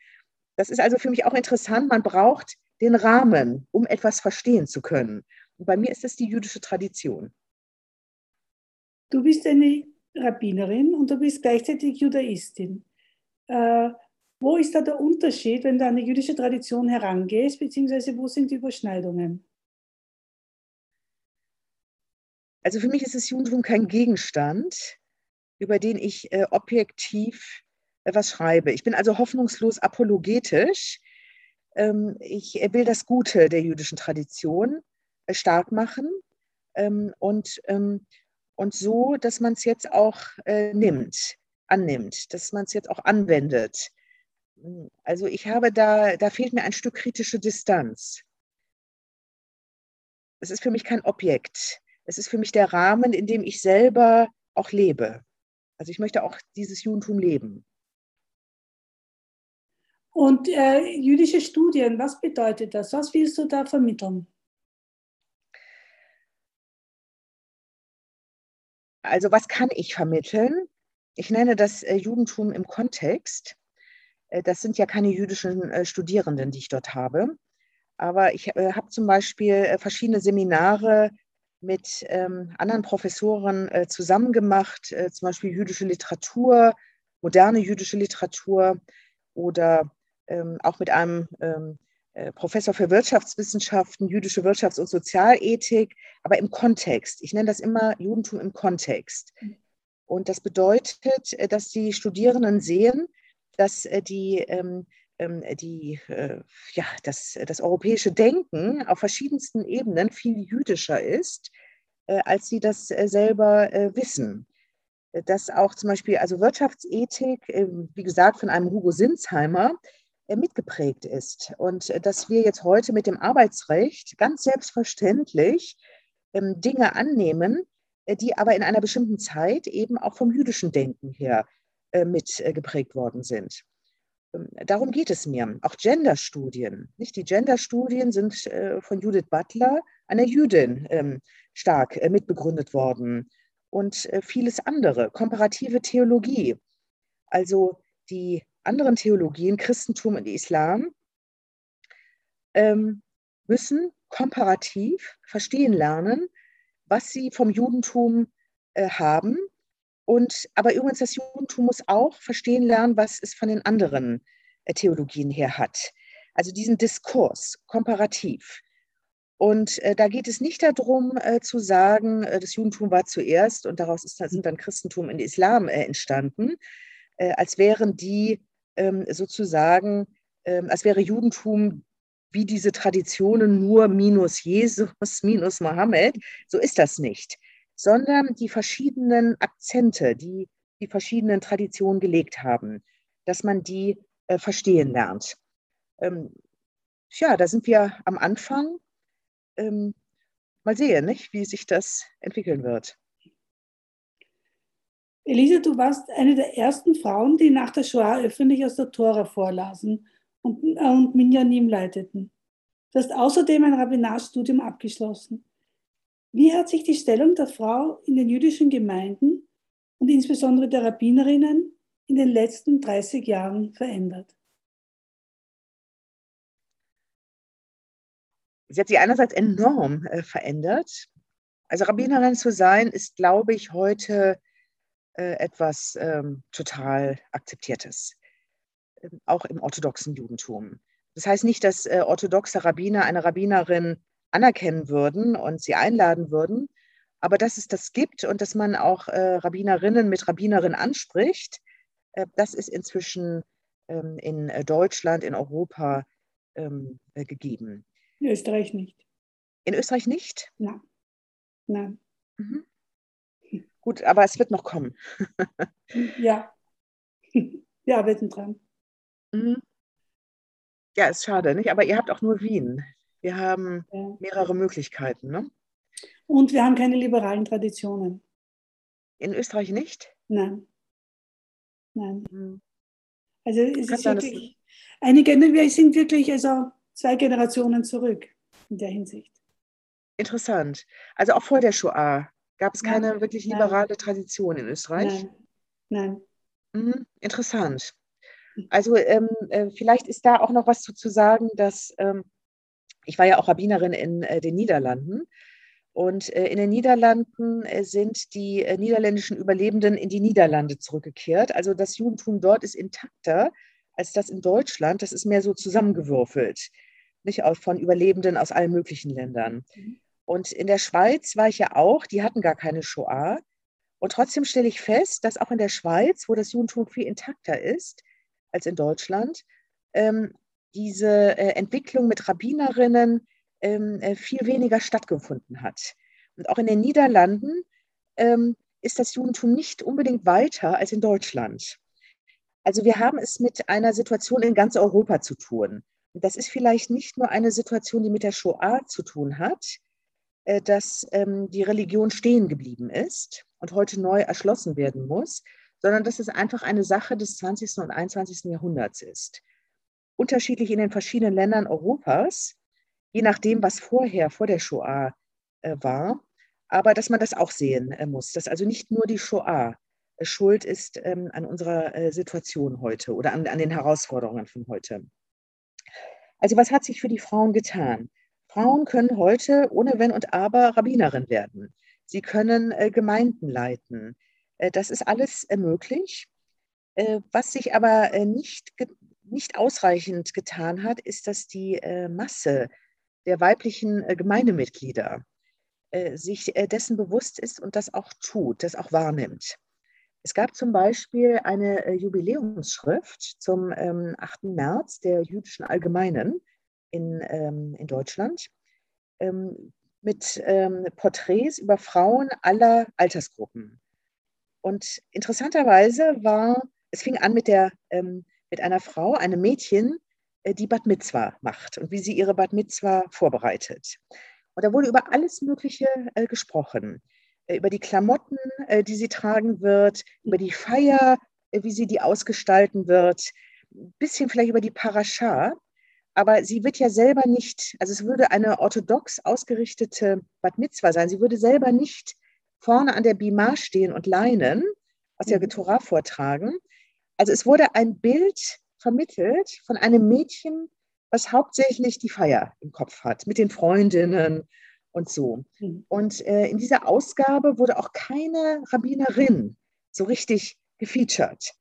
Speaker 2: Das ist also für mich auch interessant. Man braucht den Rahmen, um etwas verstehen zu können. Und bei mir ist es die jüdische Tradition.
Speaker 1: Du bist eine Rabbinerin und du bist gleichzeitig Judaistin. Äh, wo ist da der Unterschied, wenn du an die jüdische Tradition herangehst, beziehungsweise wo sind die Überschneidungen?
Speaker 2: Also für mich ist das Judentum kein Gegenstand, über den ich äh, objektiv etwas schreibe. Ich bin also hoffnungslos apologetisch. ähm, ich will das Gute der jüdischen Tradition äh, stark machen ähm, und, ähm, und so, dass man es jetzt auch äh, nimmt, annimmt, dass man es jetzt auch anwendet. Also ich habe da, da fehlt mir ein Stück kritische Distanz. Es ist für mich kein Objekt. Es ist für mich der Rahmen, in dem ich selber auch lebe. Also ich möchte auch dieses Judentum leben.
Speaker 1: Und äh, jüdische Studien, was bedeutet das? Was willst du da vermitteln?
Speaker 2: Also was kann ich vermitteln? Ich nenne das äh, Judentum im Kontext. Äh, das sind ja keine jüdischen äh, Studierenden, die ich dort habe. Aber ich äh, habe zum Beispiel äh, verschiedene Seminare mit ähm, anderen Professoren äh, zusammen gemacht, äh, zum Beispiel jüdische Literatur, moderne jüdische Literatur oder ähm, auch mit einem ähm, äh, Professor für Wirtschaftswissenschaften, jüdische Wirtschafts- und Sozialethik, aber im Kontext. Ich nenne das immer Judentum im Kontext. Und das bedeutet, äh, dass die Studierenden sehen, dass äh, die ähm, die, äh, ja, das, das europäische Denken auf verschiedensten Ebenen viel jüdischer ist, äh, als sie das äh, selber wissen. Dass auch zum Beispiel also Wirtschaftsethik, ähm, wie gesagt, von einem Hugo Sinsheimer mitgeprägt ist. Und dass wir jetzt heute mit dem Arbeitsrecht ganz selbstverständlich ähm, Dinge annehmen, die aber in einer bestimmten Zeit eben auch vom jüdischen Denken her mit geprägt worden sind. Ähm, darum geht es mir. Auch Genderstudien. Nicht? Die Genderstudien sind äh, von Judith Butler, einer Jüdin, ähm, stark äh, mitbegründet worden. Und äh, vieles andere. Komparative Theologie. Also die anderen Theologien, Christentum und Islam, ähm, müssen komparativ verstehen lernen, was sie vom Judentum haben und, aber übrigens, das Judentum muss auch verstehen lernen, was es von den anderen äh, Theologien her hat. Also diesen Diskurs, komparativ. Und äh, da geht es nicht darum äh, zu sagen, äh, das Judentum war zuerst und daraus ist, sind dann Christentum und Islam äh, entstanden, äh, als wären die ähm, sozusagen, ähm, als wäre Judentum wie diese Traditionen nur minus Jesus, minus Mohammed. So ist das nicht sondern die verschiedenen Akzente, die die verschiedenen Traditionen gelegt haben, dass man die äh, verstehen lernt. Ähm, ja, da sind wir am Anfang. Ähm, mal sehen, nicht, wie sich das entwickeln wird.
Speaker 1: Elisa, du warst eine der ersten Frauen, die nach der Shoah öffentlich aus der Tora vorlasen und, äh, und Minyanim leiteten. Du hast außerdem ein Rabbinarstudium abgeschlossen. Wie hat sich die Stellung der Frau in den jüdischen Gemeinden und insbesondere der Rabbinerinnen in den letzten 30 Jahren verändert?
Speaker 2: Sie hat sich einerseits enorm äh, verändert. Also Rabbinerin zu sein, ist, glaube ich, heute äh, etwas ähm, total Akzeptiertes, äh, auch im orthodoxen Judentum. Das heißt nicht, dass äh, orthodoxe Rabbiner eine Rabbinerin anerkennen würden und sie einladen würden. Aber dass es das gibt und dass man auch äh, Rabbinerinnen mit Rabbinerin anspricht, äh, das ist inzwischen ähm, in äh, Deutschland, in Europa ähm, äh, gegeben.
Speaker 1: In Österreich nicht.
Speaker 2: In Österreich nicht?
Speaker 1: Nein. Nein.
Speaker 2: Mhm. Gut, aber es wird noch kommen.
Speaker 1: ja. Ja, wir sind dran.
Speaker 2: Mhm. Ja, ist schade, nicht? Aber ihr habt auch nur Wien. Wir haben ja. mehrere Möglichkeiten. Ne?
Speaker 1: Und wir haben keine liberalen Traditionen.
Speaker 2: In Österreich nicht?
Speaker 1: Nein. Nein. Mhm. Also es ist wirklich, einige, wir sind wirklich also zwei Generationen zurück in der Hinsicht.
Speaker 2: Interessant. Also auch vor der Shoah gab es Nein. keine wirklich liberale Nein. Tradition in Österreich?
Speaker 1: Nein.
Speaker 2: Nein. Mhm. Interessant. Also ähm, äh, vielleicht ist da auch noch was zu, zu sagen, dass ähm, ich war ja auch Rabbinerin in äh, den Niederlanden. Und äh, in den Niederlanden äh, sind die niederländischen Überlebenden in die Niederlande zurückgekehrt. Also das Judentum dort ist intakter als das in Deutschland. Das ist mehr so zusammengewürfelt, nicht auch von Überlebenden aus allen möglichen Ländern. Mhm. Und in der Schweiz war ich ja auch, die hatten gar keine Shoah. Und trotzdem stelle ich fest, dass auch in der Schweiz, wo das Judentum viel intakter ist als in Deutschland, ähm, diese äh, Entwicklung mit Rabbinerinnen ähm, äh, viel weniger stattgefunden hat. Und auch in den Niederlanden ähm, ist das Judentum nicht unbedingt weiter als in Deutschland. Also wir haben es mit einer Situation in ganz Europa zu tun. Und das ist vielleicht nicht nur eine Situation, die mit der Shoah zu tun hat, äh, dass ähm, die Religion stehen geblieben ist und heute neu erschlossen werden muss, sondern dass es einfach eine Sache des 20. und 21. Jahrhunderts ist. Unterschiedlich in den verschiedenen Ländern Europas, je nachdem, was vorher, vor der Shoah äh, war, aber dass man das auch sehen äh, muss, dass also nicht nur die Shoah äh, schuld ist ähm, an unserer äh, Situation heute oder an, an den Herausforderungen von heute. Also was hat sich für die Frauen getan? Frauen können heute ohne Wenn und Aber Rabbinerin werden. Sie können äh, Gemeinden leiten. Äh, das ist alles äh, möglich. was sich aber nicht, nicht ausreichend getan hat, ist, dass die Masse der weiblichen Gemeindemitglieder sich dessen bewusst ist und das auch tut, das auch wahrnimmt. Es gab zum Beispiel eine Jubiläumsschrift zum 8. Ähm, März der Jüdischen Allgemeinen in, ähm, in Deutschland ähm, mit Porträts über Frauen aller Altersgruppen. Und interessanterweise war, es fing an mit, der, mit einer Frau, einem Mädchen, äh, die Bad Mitzwa macht und wie sie ihre Bad Mitzwa vorbereitet. Und da wurde über alles Mögliche äh, gesprochen. Äh, über die Klamotten, die sie tragen wird, über die Feier, wie sie die ausgestalten wird, ein bisschen vielleicht über die Parascha. Aber sie wird ja selber nicht, also es würde eine orthodox ausgerichtete Bad Mitzwa sein. Sie würde selber nicht vorne an der Bima stehen und leinen, aus der mhm. Torah vortragen. Also es wurde ein Bild vermittelt von einem Mädchen, was hauptsächlich die Feier im Kopf hat, mit den Freundinnen und so. Mhm. Und äh, in dieser Ausgabe wurde auch keine Rabbinerin so richtig gefeatured.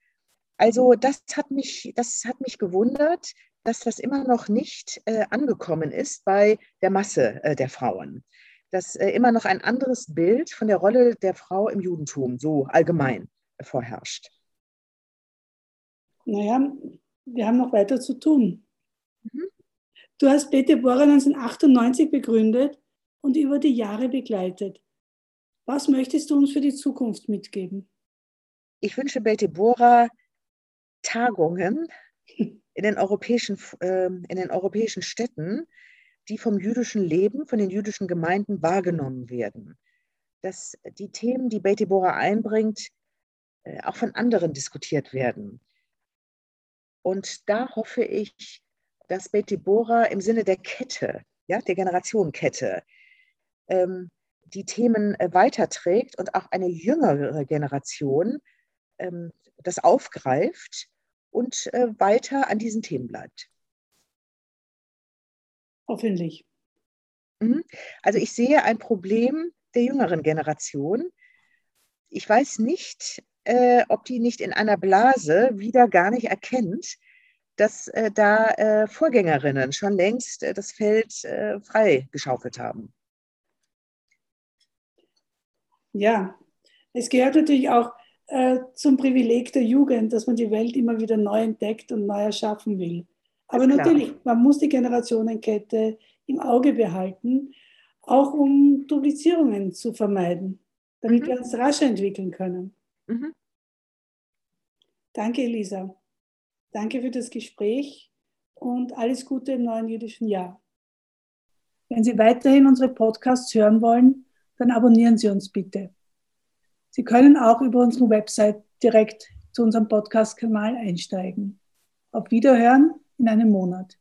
Speaker 2: Also das hat mich, das hat mich gewundert, dass das immer noch nicht äh, angekommen ist bei der Masse äh, der Frauen. Dass äh, immer noch ein anderes Bild von der Rolle der Frau im Judentum so allgemein äh, vorherrscht.
Speaker 1: Naja, wir haben noch weiter zu tun. Mhm. Du hast Bete Bora 1998 begründet und über die Jahre begleitet. Was möchtest du uns für die Zukunft mitgeben?
Speaker 2: Ich wünsche Beltebora Tagungen in den, europäischen, äh, in den europäischen Städten, die vom jüdischen Leben, von den jüdischen Gemeinden wahrgenommen werden. Dass die Themen, die Beltebora einbringt, äh, auch von anderen diskutiert werden. Und da hoffe ich, dass Beltebora im Sinne der Kette, ja, der Generationenkette, ähm, die Themen äh, weiterträgt und auch eine jüngere Generation ähm, das aufgreift und äh, weiter an diesen Themen bleibt.
Speaker 1: Hoffentlich.
Speaker 2: Mhm. Also ich sehe ein Problem der jüngeren Generation. Ich weiß nicht, äh, ob die nicht in einer Blase wieder gar nicht erkennt, dass äh, da äh, Vorgängerinnen schon längst äh, das Feld äh, freigeschaufelt haben.
Speaker 1: Ja, es gehört natürlich auch äh, zum Privileg der Jugend, dass man die Welt immer wieder neu entdeckt und neu erschaffen will. Aber natürlich, man muss die Generationenkette im Auge behalten, auch um Duplizierungen zu vermeiden, damit mhm. wir uns rascher entwickeln können. Mhm. Danke, Elisa. Danke für das Gespräch und alles Gute im neuen jüdischen Jahr. Wenn Sie weiterhin unsere Podcasts hören wollen, dann abonnieren Sie uns bitte. Sie können auch über unsere Website direkt zu unserem Podcast-Kanal einsteigen. Auf Wiederhören in einem Monat.